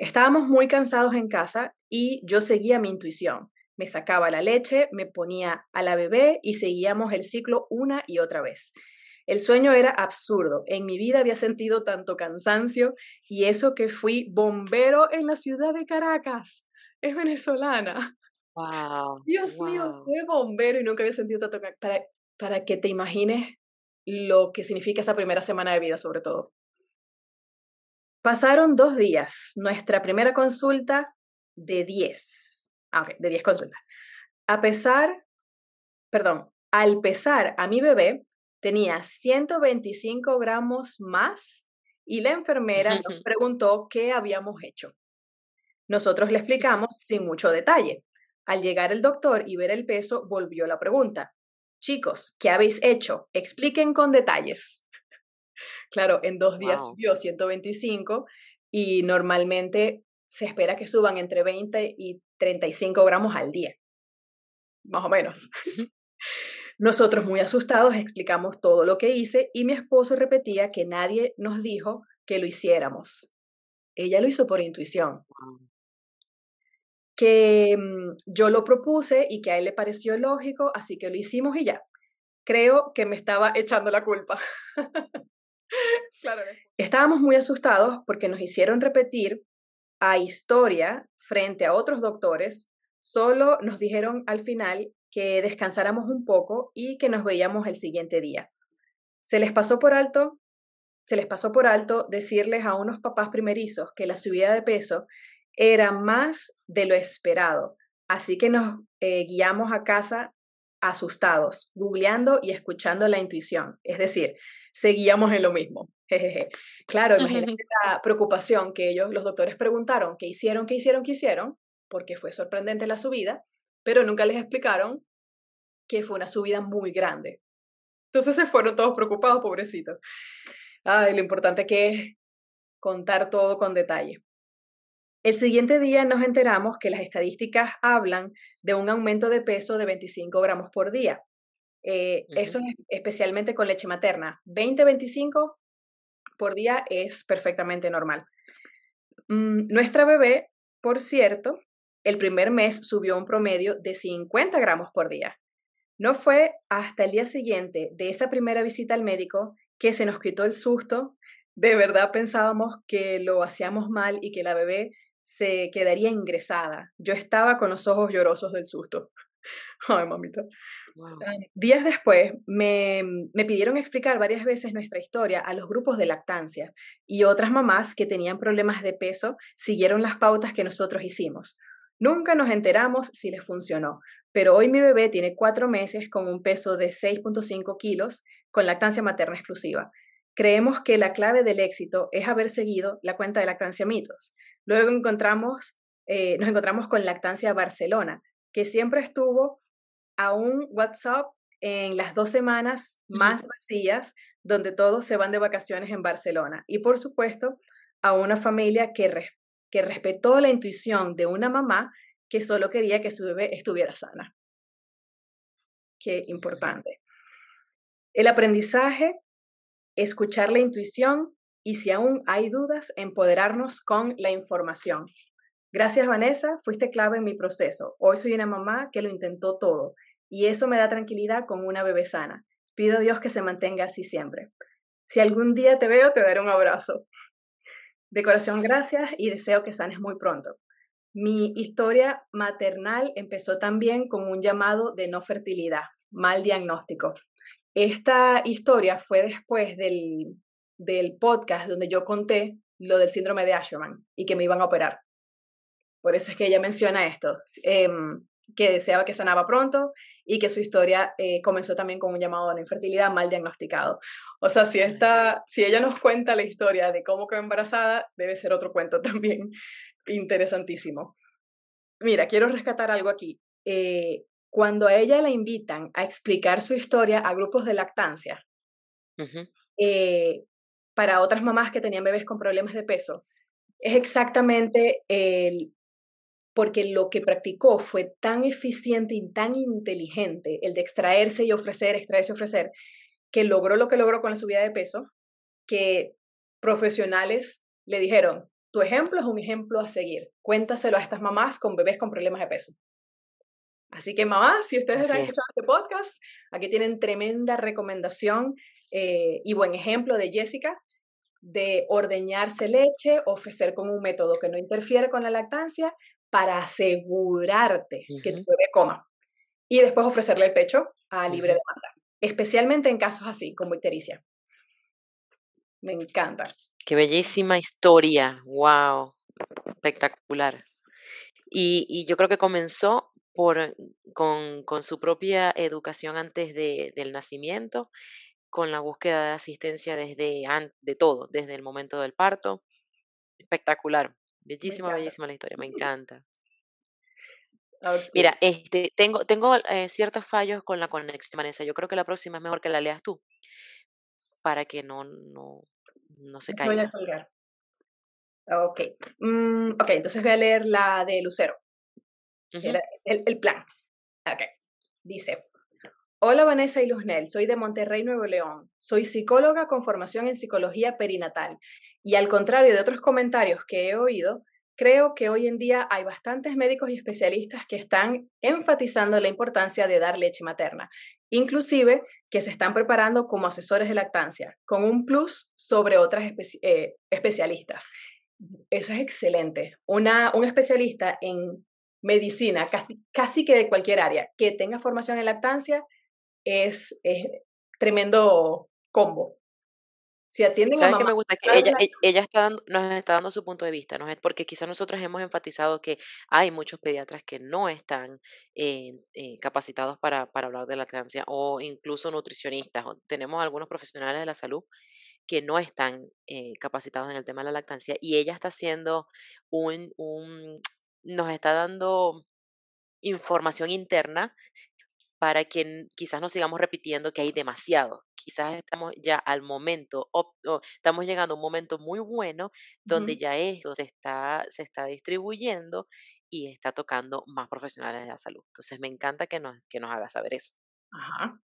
Estábamos muy cansados en casa y yo seguía mi intuición. Me sacaba la leche, me ponía a la bebé y seguíamos el ciclo una y otra vez. El sueño era absurdo. En mi vida había sentido tanto cansancio y eso que fui bombero en la ciudad de Caracas. Es venezolana. Wow. Dios mío, fue bombero y nunca había sentido tanto para, para que te imagines lo que significa esa primera semana de vida, sobre todo. Pasaron dos días, nuestra primera consulta de 10. Ah, de 10 consultas. A pesar, perdón, al pesar a mi bebé, tenía 125 gramos más y la enfermera nos preguntó qué habíamos hecho. Nosotros le explicamos sin mucho detalle. Al llegar el doctor y ver el peso, volvió la pregunta. chicos, ¿qué habéis hecho? Expliquen con detalles. Claro, en dos días subió 125 y normalmente se espera que suban entre 20 y 35 gramos al día, más o menos. Nosotros muy asustados explicamos todo lo que hice y mi esposo repetía que nadie nos dijo que lo hiciéramos. Ella lo hizo por intuición. Que mm, yo lo propuse y que a él le pareció lógico, así que lo hicimos y ya. Creo que me estaba echando la culpa. Estábamos muy asustados porque nos hicieron repetir a historia frente a otros doctores. Solo nos dijeron al final que descansáramos un poco y que nos veíamos el siguiente día. Se les pasó por alto, se les pasó por alto decirles a unos papás primerizos que la subida de peso era más de lo esperado. Así que nos eh, guiamos a casa asustados, googleando y escuchando la intuición. Es decir, seguíamos en lo mismo. Claro, imagínate la preocupación que ellos, los doctores, preguntaron qué hicieron, qué hicieron, qué hicieron, porque fue sorprendente la subida, pero nunca les explicaron que fue una subida muy grande. Entonces se fueron todos preocupados, pobrecitos. Ay, lo importante que es contar todo con detalle. El siguiente día nos enteramos que las estadísticas hablan de un aumento de peso de 25 gramos por día. Eh, eso es especialmente con leche materna. 20-25 por día es perfectamente normal. Mm, nuestra bebé, por cierto, el primer mes subió un promedio de 50 gramos por día. No fue hasta el día siguiente de esa primera visita al médico que se nos quitó el susto. De verdad pensábamos que lo hacíamos mal y que la bebé se quedaría ingresada. Yo estaba con los ojos llorosos del susto. Ay, mamita. Días después me, me, pidieron explicar varias veces nuestra historia a los grupos de lactancia y otras mamás que tenían problemas de peso siguieron las pautas que nosotros hicimos. Nunca nos enteramos si les funcionó, pero hoy mi bebé tiene cuatro meses con un peso de 6.5 kilos con lactancia materna exclusiva. Creemos que la clave del éxito es haber seguido la cuenta de lactancia mitos. Luego encontramos, eh, nos encontramos con Lactancia Barcelona, que siempre estuvo a un WhatsApp en las dos semanas más vacías, donde todos se van de vacaciones en Barcelona. Y por supuesto, a una familia que, que respetó la intuición de una mamá que solo quería que su bebé estuviera sana. Qué importante. El aprendizaje, escuchar la intuición y si aún hay dudas, empoderarnos con la información. Gracias, Vanessa, fuiste clave en mi proceso. Hoy soy una mamá que lo intentó todo y eso me da tranquilidad con una bebé sana. Pido a Dios que se mantenga así siempre. Si algún día te veo, te daré un abrazo. De corazón, gracias y deseo que sanes muy pronto. Mi historia maternal empezó también con un llamado de no fertilidad, mal diagnóstico. Esta historia fue después del, del podcast donde yo conté lo del síndrome de Asherman y que me iban a operar. Por eso es que ella menciona esto, em, que deseaba que sanaba pronto y que su historia eh, comenzó también con un llamado a la infertilidad mal diagnosticado. O sea, si, esta, si ella nos cuenta la historia de cómo quedó embarazada, debe ser otro cuento también interesantísimo. Mira, quiero rescatar algo aquí. Eh, cuando a ella la invitan a explicar su historia a grupos de lactancia, para otras mamás que tenían bebés con problemas de peso, es exactamente el, porque lo que practicó fue tan eficiente y tan inteligente, el de extraerse y ofrecer, extraerse y ofrecer, que logró lo que logró con la subida de peso, que profesionales le dijeron, tu ejemplo es un ejemplo a seguir, cuéntaselo a estas mamás con bebés con problemas de peso. Así que mamás, si ustedes están escuchando este podcast, aquí tienen tremenda recomendación eh, y buen ejemplo de Jessica, de ordeñarse leche, ofrecer con un método que no interfiere con la lactancia para asegurarte que tu bebé coma. Y después ofrecerle el pecho a libre demanda, especialmente en casos así, como ictericia. Me encanta. Qué bellísima historia, wow, espectacular. Y, y yo creo que comenzó por, con, con, su propia educación antes de, del nacimiento con la búsqueda de asistencia desde de todo, desde el momento del parto. Espectacular. Bellísima, bellísima la historia, me encanta. Mira, este, tengo, tengo eh, ciertos fallos con la conexión, Vanessa. Yo creo que la próxima es mejor que la leas tú, para que no, no, no se caiga. Voy a colgar. Ok. Mm, ok, entonces voy a leer la de Lucero. el, el, plan. Ok. Dice, Hola Vanessa y Luznel, soy de Monterrey, Nuevo León. Soy psicóloga con formación en psicología perinatal. Y al contrario de otros comentarios que he oído, creo que hoy en día hay bastantes médicos y especialistas que están enfatizando la importancia de dar leche materna, inclusive que se están preparando como asesores de lactancia, con un plus sobre otras eh, especialistas. Eso es excelente. Una, un especialista en medicina, casi, casi que de cualquier área, que tenga formación en lactancia, es, tremendo combo. Si atienden a mamá, que me gusta? Que ella, e, ella está dando, nos está dando su punto de vista, ¿no? porque quizás nosotros hemos enfatizado que hay muchos pediatras que no están eh, eh, capacitados para, para hablar de lactancia o incluso nutricionistas. tenemos algunos profesionales de la salud que no están eh, capacitados en el tema de la lactancia y ella está haciendo un, un, nos está dando información interna para que quizás no sigamos repitiendo que hay demasiado. Quizás estamos ya al momento, estamos llegando a un momento muy bueno donde ya esto se está, se está distribuyendo y está tocando más profesionales de la salud. Entonces me encanta que nos, que nos haga saber eso. Ajá.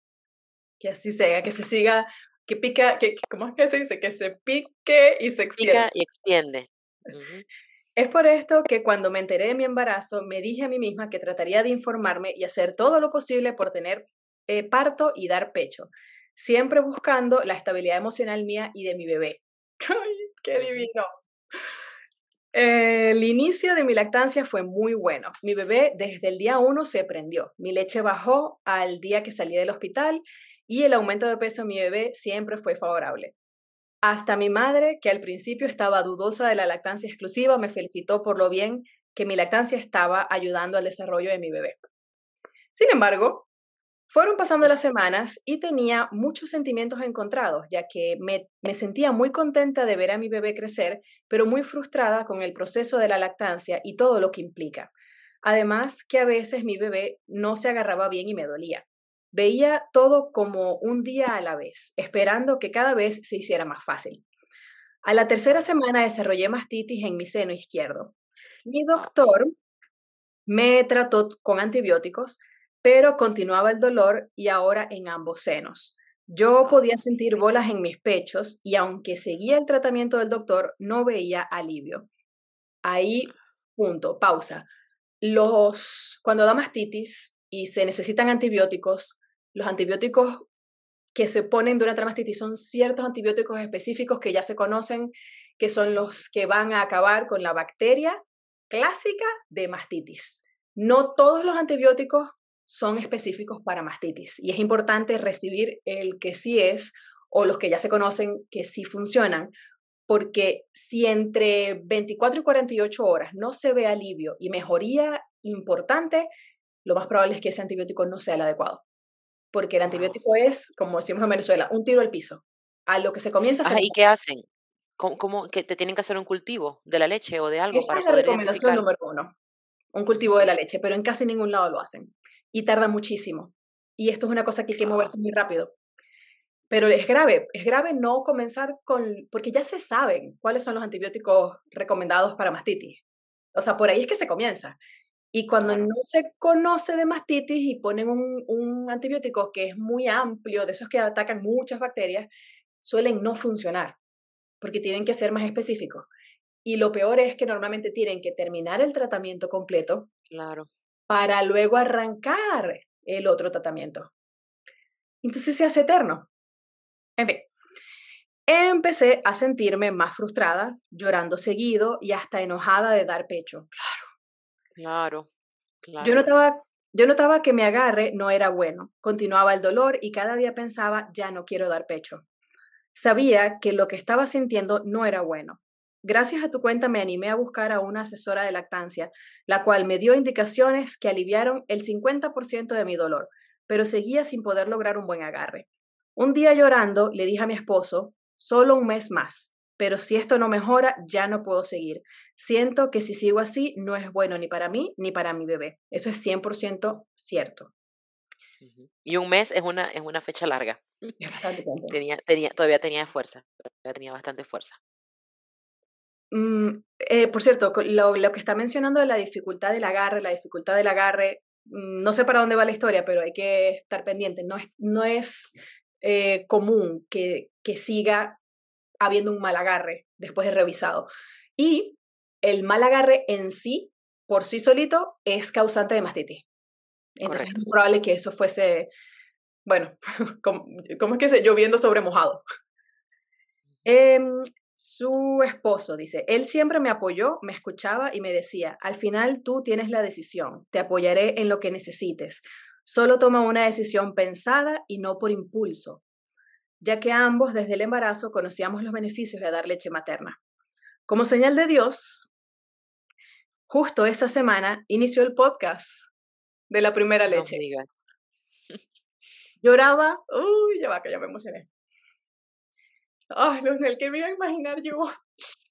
Que así sea, que se siga, que pica, que, ¿cómo es que se dice? Que se pique y se extiende. Pica y extiende. Es por esto que cuando me enteré de mi embarazo, me dije a mí misma que trataría de informarme y hacer todo lo posible por tener eh, parto y dar pecho, siempre buscando la estabilidad emocional mía y de mi bebé. ¡Ay, qué divino! el inicio de mi lactancia fue muy bueno. Mi bebé desde el día uno se prendió. Mi leche bajó al día que salí del hospital y el aumento de peso de mi bebé siempre fue favorable. Hasta mi madre, que al principio estaba dudosa de la lactancia exclusiva, me felicitó por lo bien que mi lactancia estaba ayudando al desarrollo de mi bebé. Sin embargo, fueron pasando las semanas y tenía muchos sentimientos encontrados, ya que me, me, sentía muy contenta de ver a mi bebé crecer, pero muy frustrada con el proceso de la lactancia y todo lo que implica. Además, que a veces mi bebé no se agarraba bien y me dolía. Veía todo como un día a la vez, esperando que cada vez se hiciera más fácil. A la tercera semana desarrollé mastitis en mi seno izquierdo. Mi doctor me trató con antibióticos, pero continuaba el dolor y ahora en ambos senos. Yo podía sentir bolas en mis pechos y aunque seguía el tratamiento del doctor, no veía alivio. Ahí, punto, pausa. Los, cuando da mastitis y se necesitan antibióticos, los antibióticos que se ponen durante la mastitis son ciertos antibióticos específicos que ya se conocen, que son los que van a acabar con la bacteria clásica de mastitis. No todos los antibióticos son específicos para mastitis y es importante recibir el que sí es o los que ya se conocen que sí funcionan, porque si entre 24 y 48 horas no se ve alivio y mejoría importante, lo más probable es que ese antibiótico no sea el adecuado porque el antibiótico es, como decimos en Venezuela, un tiro al piso. A lo que se comienza a hacer. ¿Y qué hacen? ¿Cómo, que te tienen que hacer un cultivo de la leche o de algo Esa es la recomendación número uno, un cultivo de la leche, pero en casi ningún lado lo hacen y tarda muchísimo. Y esto es una cosa que hay que moverse muy rápido. Pero es grave, es grave no comenzar con, porque ya se saben cuáles son los antibióticos recomendados para mastitis. O sea, por ahí es que se comienza. Y cuando no se conoce de mastitis y ponen un, antibiótico que es muy amplio, de esos que atacan muchas bacterias, suelen no funcionar, porque tienen que ser más específicos. Y lo peor es que normalmente tienen que terminar el tratamiento completo claro. Para luego arrancar el otro tratamiento. Entonces se hace eterno. En fin, empecé a sentirme más frustrada, llorando seguido y hasta enojada de dar pecho. Claro Claro, claro. Yo notaba, yo notaba que mi agarre no era bueno. Continuaba el dolor y cada día pensaba, ya no quiero dar pecho. Sabía que lo que estaba sintiendo no era bueno. Gracias a tu cuenta me animé a buscar a una asesora de lactancia, la cual me dio indicaciones que aliviaron el 50% de mi dolor, pero seguía sin poder lograr un buen agarre. Un día llorando le dije a mi esposo, solo un mes más, pero si esto no mejora, ya no puedo seguir. Siento que si sigo así, no es bueno ni para mí ni para mi bebé. Eso es 100% cierto. Y un mes es una, es una fecha larga. Tenía, tenía, todavía tenía fuerza, todavía tenía bastante fuerza. Mm, eh, por cierto, lo, lo, que está mencionando de la dificultad del agarre, la dificultad del agarre, mm, no sé para dónde va la historia, pero hay que estar pendiente. No es, no es eh, común que, que siga habiendo un mal agarre después de revisado. Y el mal agarre en sí, por sí solito, es causante de mastitis. Entonces es probable que eso fuese, bueno, ¿cómo, es que se lloviendo sobre mojado? Em, su esposo dice, él siempre me apoyó, me escuchaba y me decía, al final tú tienes la decisión, te apoyaré en lo que necesites. Solo toma una decisión pensada y no por impulso, ya que ambos desde el embarazo conocíamos los beneficios de dar leche materna. Como señal de Dios, justo esa semana inició el podcast de la primera leche. Lloraba, uy, ya va, que ya me emocioné. Ay, el que me iba a imaginar yo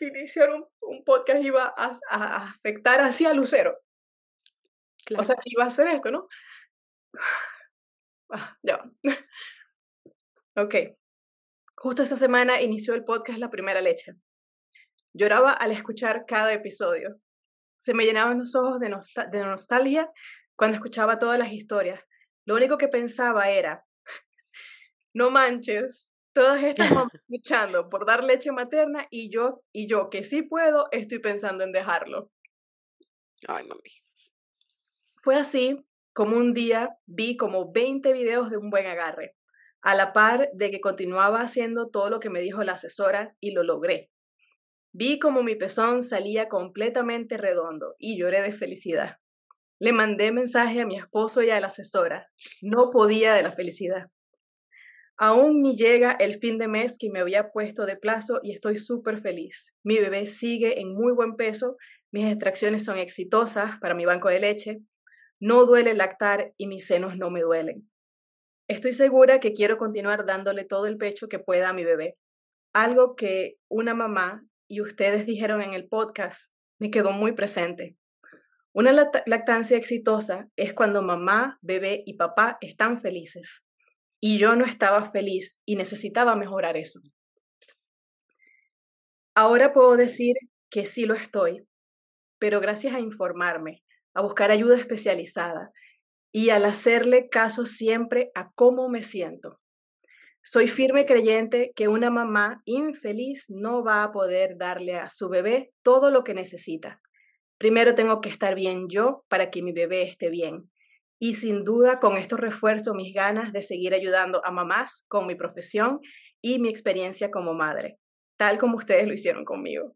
que iniciar un, podcast iba a, afectar así a Lucero. O sea, iba a hacer esto, ¿no? Ah, ya. ok. Justo esa semana inició el podcast La Primera Leche. Lloraba al escuchar cada episodio. Se me llenaban los ojos de, de nostalgia cuando escuchaba todas las historias. Lo único que pensaba era, no manches, todas estas mamás luchando por dar leche materna y yo, y yo que sí puedo, estoy pensando en dejarlo. Ay, mami. Fue así como un día vi como 20 videos de un buen agarre, a la par de que continuaba haciendo todo lo que me dijo la asesora y lo logré. Vi como mi pezón salía completamente redondo y lloré de felicidad. Le mandé mensaje a mi esposo y a la asesora. No podía de la felicidad. Aún ni llega el fin de mes que me había puesto de plazo y estoy súper feliz. Mi bebé sigue en muy buen peso, mis extracciones son exitosas para mi banco de leche, no duele lactar y mis senos no me duelen. Estoy segura que quiero continuar dándole todo el pecho que pueda a mi bebé. Algo que una mamá y ustedes dijeron en el podcast me quedó muy presente. Una lactancia exitosa es cuando mamá, bebé y papá están felices. Y yo no estaba feliz y necesitaba mejorar eso. Ahora puedo decir que sí lo estoy, pero gracias a informarme, a buscar ayuda especializada y al hacerle caso siempre a cómo me siento. Soy firme creyente que una mamá infeliz no va a poder darle a su bebé todo lo que necesita. Primero tengo que estar bien yo para que mi bebé esté bien. Y sin duda con esto refuerzo mis ganas de seguir ayudando a mamás con mi profesión y mi experiencia como madre, tal como ustedes lo hicieron conmigo.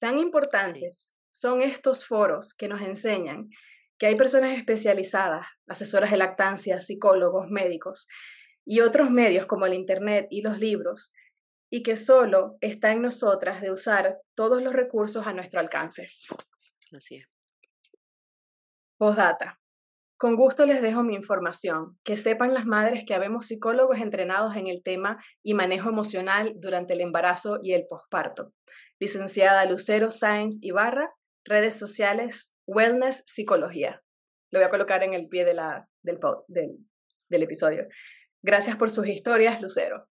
Tan importantes son estos foros que nos enseñan que hay personas especializadas, asesoras de lactancia, psicólogos, médicos y otros medios como el Internet y los libros, y que solo está en nosotras de usar todos los recursos a nuestro alcance. Así es. Postdata. Con gusto les dejo mi información. Que sepan las madres que habemos psicólogos entrenados en el tema y manejo emocional durante el embarazo y el posparto licenciada Lucero Sáenz Ibarra, redes sociales, Wellness Psicología. Lo voy a colocar en el pie de la, del, del, del episodio. Gracias por sus historias, Lucero.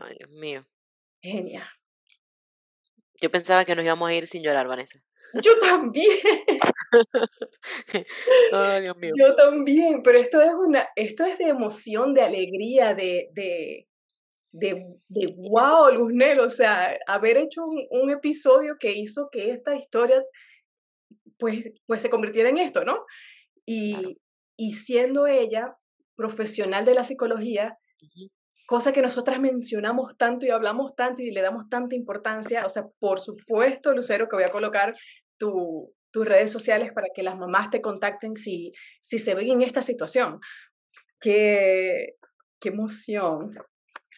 Ay, Dios mío. Genial. Yo pensaba que nos íbamos a ir sin llorar, Vanessa. Yo también. Ay, Dios mío. Yo también, pero esto es una, esto es de emoción, de alegría, de, de, de, de wow, Luznel, o sea, haber hecho un, episodio que hizo que esta historia pues, pues se convirtiera en esto, ¿no? Y, y siendo ella profesional de la psicología, cosa que nosotras mencionamos tanto y hablamos tanto y le damos tanta importancia, o sea, por supuesto, Lucero, que voy a colocar tu, tus redes sociales para que las mamás te contacten si, si se ven en esta situación. Qué, qué emoción.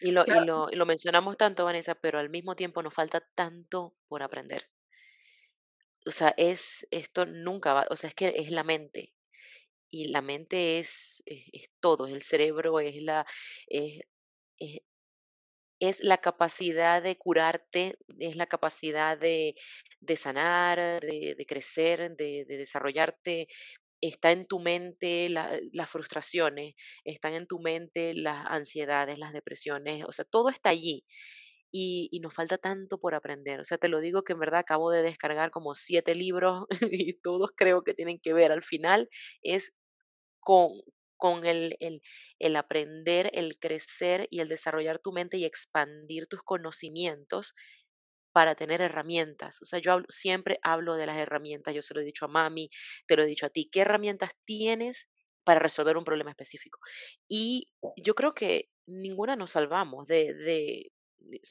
Y lo, y, lo, lo mencionamos tanto, Vanessa, pero al mismo tiempo nos falta tanto por aprender. O sea, es, esto nunca va, o sea, es que es la mente. y la mente es, es, todo, es el cerebro, es la, es, es, la capacidad de curarte, es la capacidad de, de sanar, de, crecer, de, de, desarrollarte. Está en tu mente las frustraciones, están en tu mente las ansiedades, las depresiones, o sea, todo está allí. Y, y, nos falta tanto por aprender. O sea, te lo digo que en verdad acabo de descargar como siete libros y todos creo que tienen que ver. Al final es con, con el, el, el, aprender, el crecer y el desarrollar tu mente y expandir tus conocimientos para tener herramientas. O sea, yo siempre hablo de las herramientas, yo se lo he dicho a mami, te lo he dicho a ti, ¿qué herramientas tienes para resolver un problema específico? Y yo creo que ninguna nos salvamos de, de,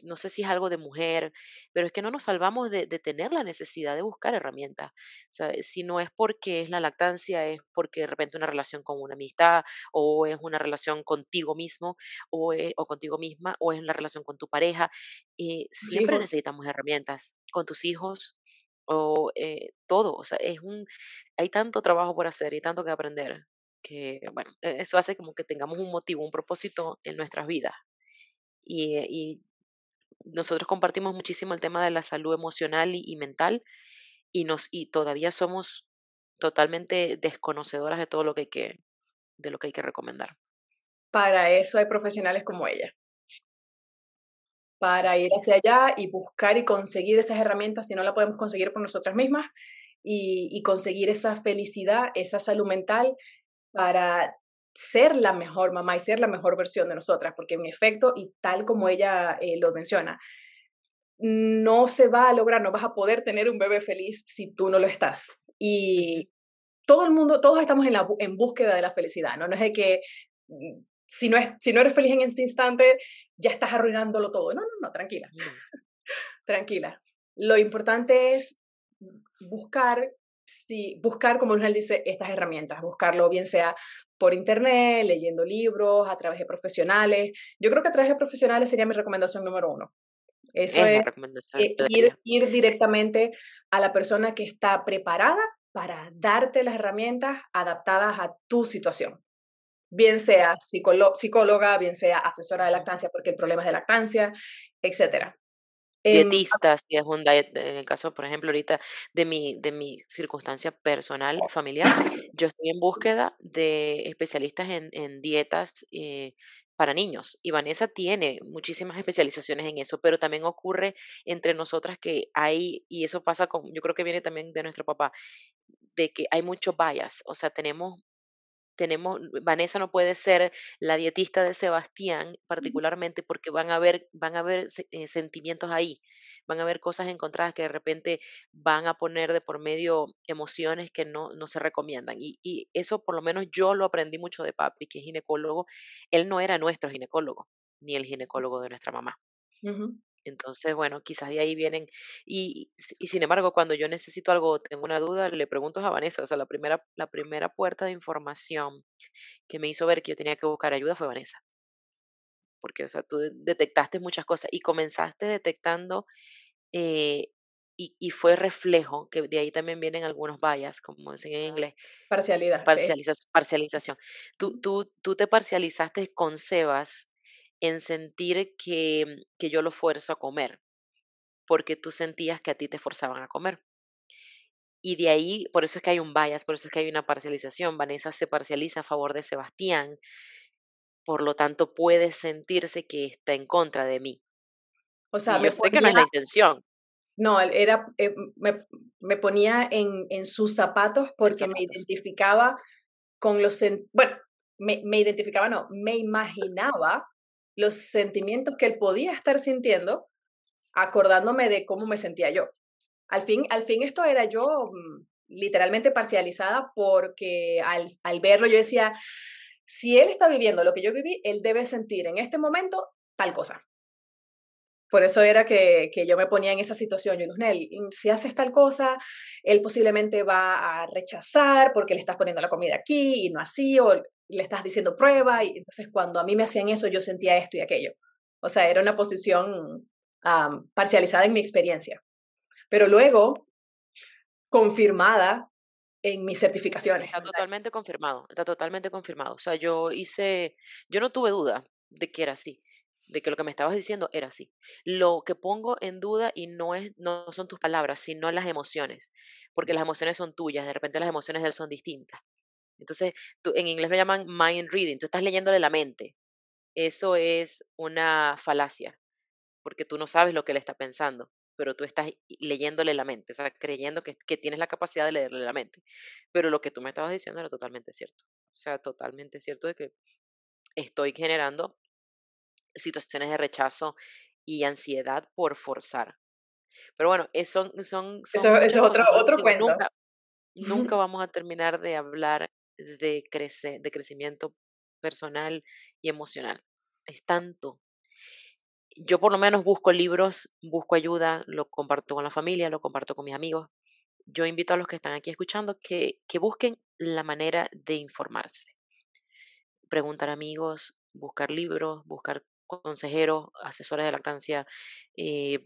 no sé si es algo de mujer, pero es que no nos salvamos de, tener la necesidad de buscar herramientas. O sea, si no es porque es la lactancia, es porque de repente una relación con una amistad, o es una relación contigo mismo, o, o contigo misma, o es la relación con tu pareja. Eh, siempre necesitamos herramientas con tus hijos o eh, todo. O sea, es un, hay tanto trabajo por hacer y tanto que aprender que, bueno, e, eso hace como que tengamos un motivo, un propósito en nuestras vidas. Y, y, nosotros compartimos muchísimo el tema de la salud emocional y, mental y, nos, y todavía somos totalmente desconocedoras de todo lo que hay que, de lo que hay que recomendar. Para eso hay profesionales como ella. Para ir hacia allá y buscar y conseguir esas herramientas si no la podemos conseguir por nosotras mismas y, y conseguir esa felicidad, esa salud mental para ser la mejor mamá y ser la mejor versión de nosotras, porque en efecto, y tal como ella eh, lo menciona, no se va a lograr, no vas a poder tener un bebé feliz si tú no lo estás. Y todo el mundo, todos estamos en, la, en búsqueda de la felicidad, ¿no? No es de que mm, si no, es, si no eres feliz en ese instante, ya estás arruinándolo todo. No, no, no, tranquila. tranquila. Lo importante es buscar, si, buscar, como él dice, estas herramientas, buscarlo bien sea por internet, leyendo libros, a través de profesionales. Yo creo que a través de profesionales sería mi recomendación número uno. Eso es, eh, ir, ir directamente a la persona que está preparada para darte las herramientas adaptadas a tu situación. Bien sea psicóloga, bien sea asesora de lactancia, porque el problema es de lactancia, etcétera. Em, Dietistas, si es un diet, en el caso, por ejemplo, ahorita de mi, de mi circunstancia personal, familiar, yo estoy en búsqueda de especialistas en, en dietas eh, para niños. Y Vanessa tiene muchísimas especializaciones en eso, pero también ocurre entre nosotras que hay, y eso pasa con, yo creo que viene también de nuestro papá, de que hay mucho bias, o sea, tenemos tenemos, Vanessa no puede ser la dietista de Sebastián particularmente porque van a haber, van a haber eh, sentimientos ahí, van a haber cosas encontradas que de repente van a poner de por medio emociones que no, no se recomiendan. Y, y eso por lo menos yo lo aprendí mucho de papi, que es ginecólogo. Él no era nuestro ginecólogo, ni el ginecólogo de nuestra mamá. Entonces, bueno, quizás de ahí vienen. Y, y sin embargo, cuando yo necesito algo, tengo una duda, le pregunto a Vanessa. O sea, la primera, la primera puerta de información que me hizo ver que yo tenía que buscar ayuda fue Vanessa. Porque, o sea, tú detectaste muchas cosas y comenzaste detectando eh, y, y, fue reflejo, que de ahí también vienen algunos bias, como dicen en inglés. Parcialidad. Parcialización. Tú, tú, tú te parcializaste con Sebas en sentir que, que yo lo fuerzo a comer, porque tú sentías que a ti te forzaban a comer. Y de ahí, por eso es que hay un bias, por eso es que hay una parcialización. Vanessa se parcializa a favor de Sebastián, por lo tanto puede sentirse que está en contra de mí. O sea, yo sé que no es la intención. No, era, eh, me, me, ponía en, en sus zapatos porque me identificaba con los, bueno, me, me identificaba, no, me imaginaba los sentimientos que él podía estar sintiendo, acordándome de cómo me sentía yo. Al fin, al fin esto era yo mm, literalmente parcializada porque al, al verlo yo decía, si él está viviendo lo que yo viví, él debe sentir en este momento tal cosa. Por eso era que, que, yo me ponía en esa situación. Yo, Nel, si haces tal cosa, él posiblemente va a rechazar porque le estás poniendo la comida aquí y no así, o le estás diciendo prueba, y entonces cuando a mí me hacían eso yo sentía esto y aquello. O sea, era una posición parcializada en mi experiencia. Pero luego, confirmada en mis certificaciones. Está totalmente confirmado, está totalmente confirmado. O sea, yo hice, yo no tuve duda de que era así, de que lo que me estabas diciendo era así. Lo que pongo en duda y no es, no son tus palabras, sino las emociones, porque las emociones son tuyas, de repente las emociones de él son distintas. Entonces, en inglés lo llaman mind reading, tú estás leyéndole la mente. Eso es una falacia, porque tú no sabes lo que él está pensando pero tú estás leyéndole la mente, o sea, creyendo que, que, tienes la capacidad de leerle la mente. Pero lo que tú me estabas diciendo era totalmente cierto. O sea, totalmente cierto de que estoy generando situaciones de rechazo y ansiedad por forzar. Pero bueno, son, son, eso, es otro, otro cuento. Nunca, nunca vamos a terminar de hablar de, crece, de crecimiento personal y emocional. Es tanto, yo por lo menos busco libros, busco ayuda, lo comparto con la familia, lo comparto con mis amigos. Yo invito a los que están aquí escuchando que, que busquen la manera de informarse. Preguntar a amigos, buscar libros, buscar consejeros, asesores de lactancia, eh,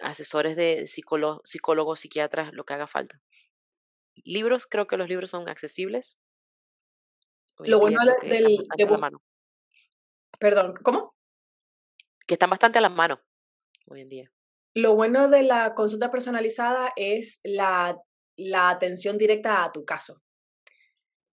asesores de psicólogos, psicólogos, psiquiatras, lo que haga falta. Libros, creo que los libros son accesibles. lo bueno del... Perdón, ¿cómo? que están bastante a la mano hoy en día. Lo bueno de la consulta personalizada es la, la atención directa a tu caso.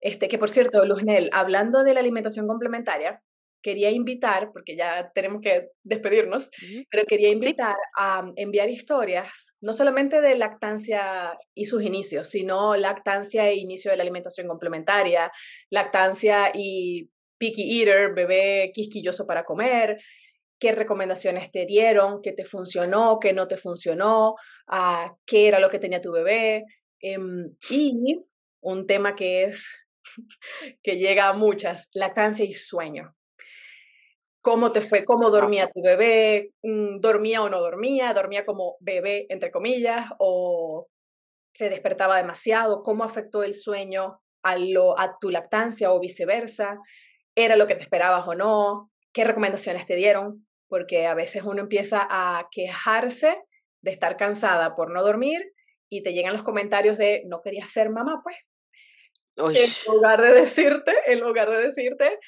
Este, que por cierto, Luznel, hablando de la alimentación complementaria, quería invitar, porque ya tenemos que despedirnos, pero quería invitar a enviar historias, no solamente de lactancia y sus inicios, sino lactancia e inicio de la alimentación complementaria, lactancia y picky eater, bebé quisquilloso para comer, qué recomendaciones te dieron, qué te funcionó, qué no te funcionó, uh, qué era lo que tenía tu bebé. Um, y un tema que es, que llega a muchas, lactancia y sueño. ¿Cómo te fue? ¿Cómo dormía tu bebé? Mm, ¿Dormía o no dormía? ¿Dormía como bebé, entre comillas? ¿O se despertaba demasiado? ¿Cómo afectó el sueño a, lo, a tu lactancia o viceversa? ¿Era lo que te esperabas o no? ¿Qué recomendaciones te dieron? porque a veces uno empieza a quejarse de estar cansada por no dormir y te llegan los comentarios de no querías ser mamá, pues. En lugar de decirte, en lugar de decirte,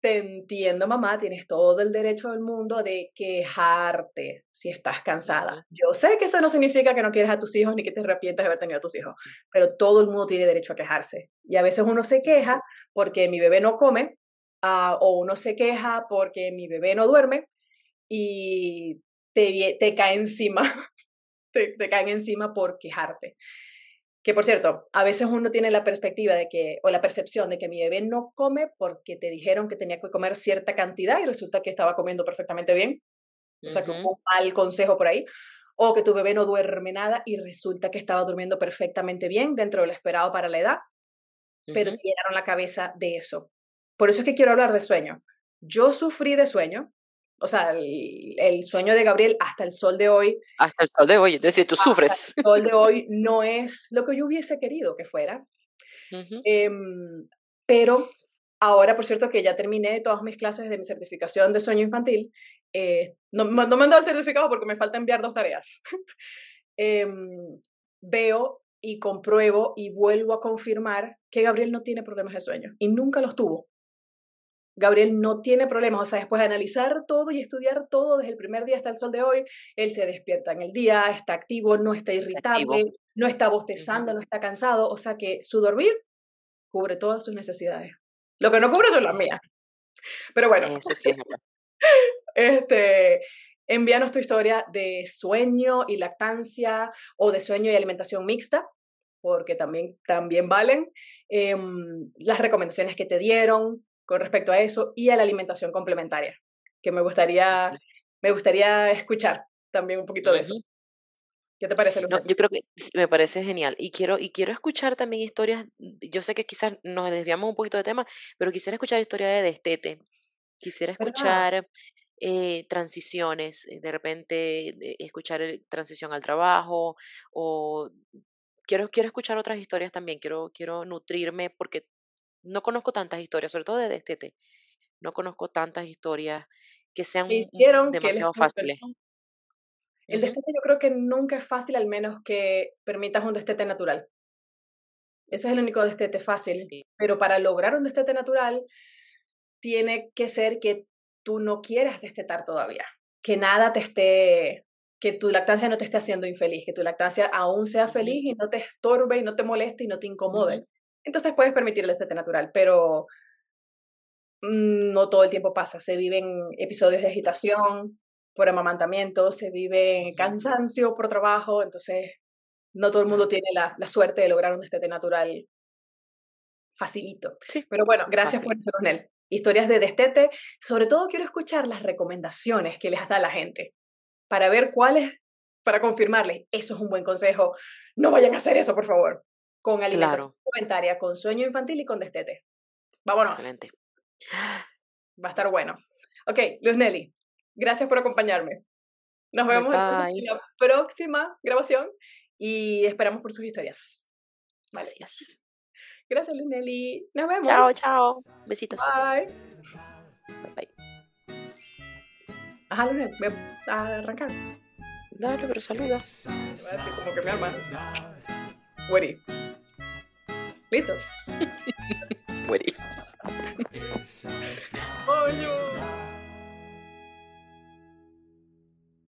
te entiendo mamá, tienes todo el derecho del mundo de quejarte si estás cansada. Yo sé que eso no significa que no quieres a tus hijos ni que te arrepientas de haber tenido a tus hijos, pero todo el mundo tiene derecho a quejarse. Y a veces uno se queja porque mi bebé no come, uh, o uno se queja porque mi bebé no duerme, y te, te cae encima, te, te caen encima por quejarte. Que por cierto, a veces uno tiene la perspectiva de que, o la percepción de que mi bebé no come porque te dijeron que tenía que comer cierta cantidad y resulta que estaba comiendo perfectamente bien. O sea, que hubo un mal consejo por ahí. O que tu bebé no duerme nada y resulta que estaba durmiendo perfectamente bien dentro de lo esperado para la edad, pero te llenaron la cabeza de eso. Por eso es que quiero hablar de sueño. Yo sufrí de sueño, o sea, el, sueño de Gabriel hasta el sol de hoy. Hasta el sol de hoy, entonces tú sufres. El sol de hoy no es lo que yo hubiese querido que fuera. Em, pero ahora, por cierto, que ya terminé todas mis clases de mi certificación de sueño infantil, eh, no, no, me han dado el certificado porque me falta enviar dos tareas. Em, veo y compruebo y vuelvo a confirmar que Gabriel no tiene problemas de sueño y nunca los tuvo. Gabriel no tiene problemas, o sea, después de analizar todo y estudiar todo desde el primer día hasta el sol de hoy, él se despierta en el día, está activo, no está irritable, no está bostezando, no está cansado, o sea que su dormir cubre todas sus necesidades. Lo que no cubre son las mías. Pero bueno. Eso sí este, envíanos tu historia de sueño y lactancia o de sueño y alimentación mixta, porque también, también valen. Em, las recomendaciones que te dieron, con respecto a eso y a la alimentación complementaria, que me gustaría, me gustaría escuchar también un poquito de eso. ¿Qué te parece, no, Yo creo que me parece genial. Y quiero, y quiero escuchar también historias, yo sé que quizás nos desviamos un poquito de tema, pero quisiera escuchar historias de destete. Quisiera escuchar eh, transiciones, eh, de repente escuchar transición al trabajo o quiero, quiero escuchar otras historias también, quiero, quiero nutrirme porque no conozco tantas historias, sobre todo de destete. No conozco tantas historias que sean demasiado fáciles. El destete yo creo que nunca es fácil, al menos que permitas un destete natural. Ese es el único destete fácil. Sí. Pero para lograr un destete natural, tiene que ser que tú no quieras destetar todavía. Que nada te esté, que tu lactancia no te esté haciendo infeliz, que tu lactancia aún sea feliz y no te estorbe y no te moleste y no te incomode. Entonces puedes permitir el destete natural, pero mm, no todo el tiempo pasa. Se viven episodios de agitación por amamantamiento, se vive cansancio por trabajo, entonces no todo el mundo tiene la, la suerte de lograr un destete natural facilito. Sí, Pero bueno, gracias por fácil. eso, Ronel. Historias de destete. Sobre todo quiero escuchar las recomendaciones que les da la gente para ver cuáles, para confirmarles, eso es un buen consejo. No vayan a hacer eso, por favor. Con alimentación Claro. con sueño infantil y con destete. Vámonos, Excelente. va a estar bueno. Ok, Luz Nelly, gracias por acompañarme. Nos vemos entonces en la próxima grabación y esperamos por sus historias. Vale. Gracias. Gracias, Luz Nelly. Nos vemos. Chao, chao. Besitos. Bye. Bye, bye. Ajá, Luz Nelly, voy a arrancar. Dale, pero saluda. Voy a decir como que me ama. Witty. ¿Listo? Coño.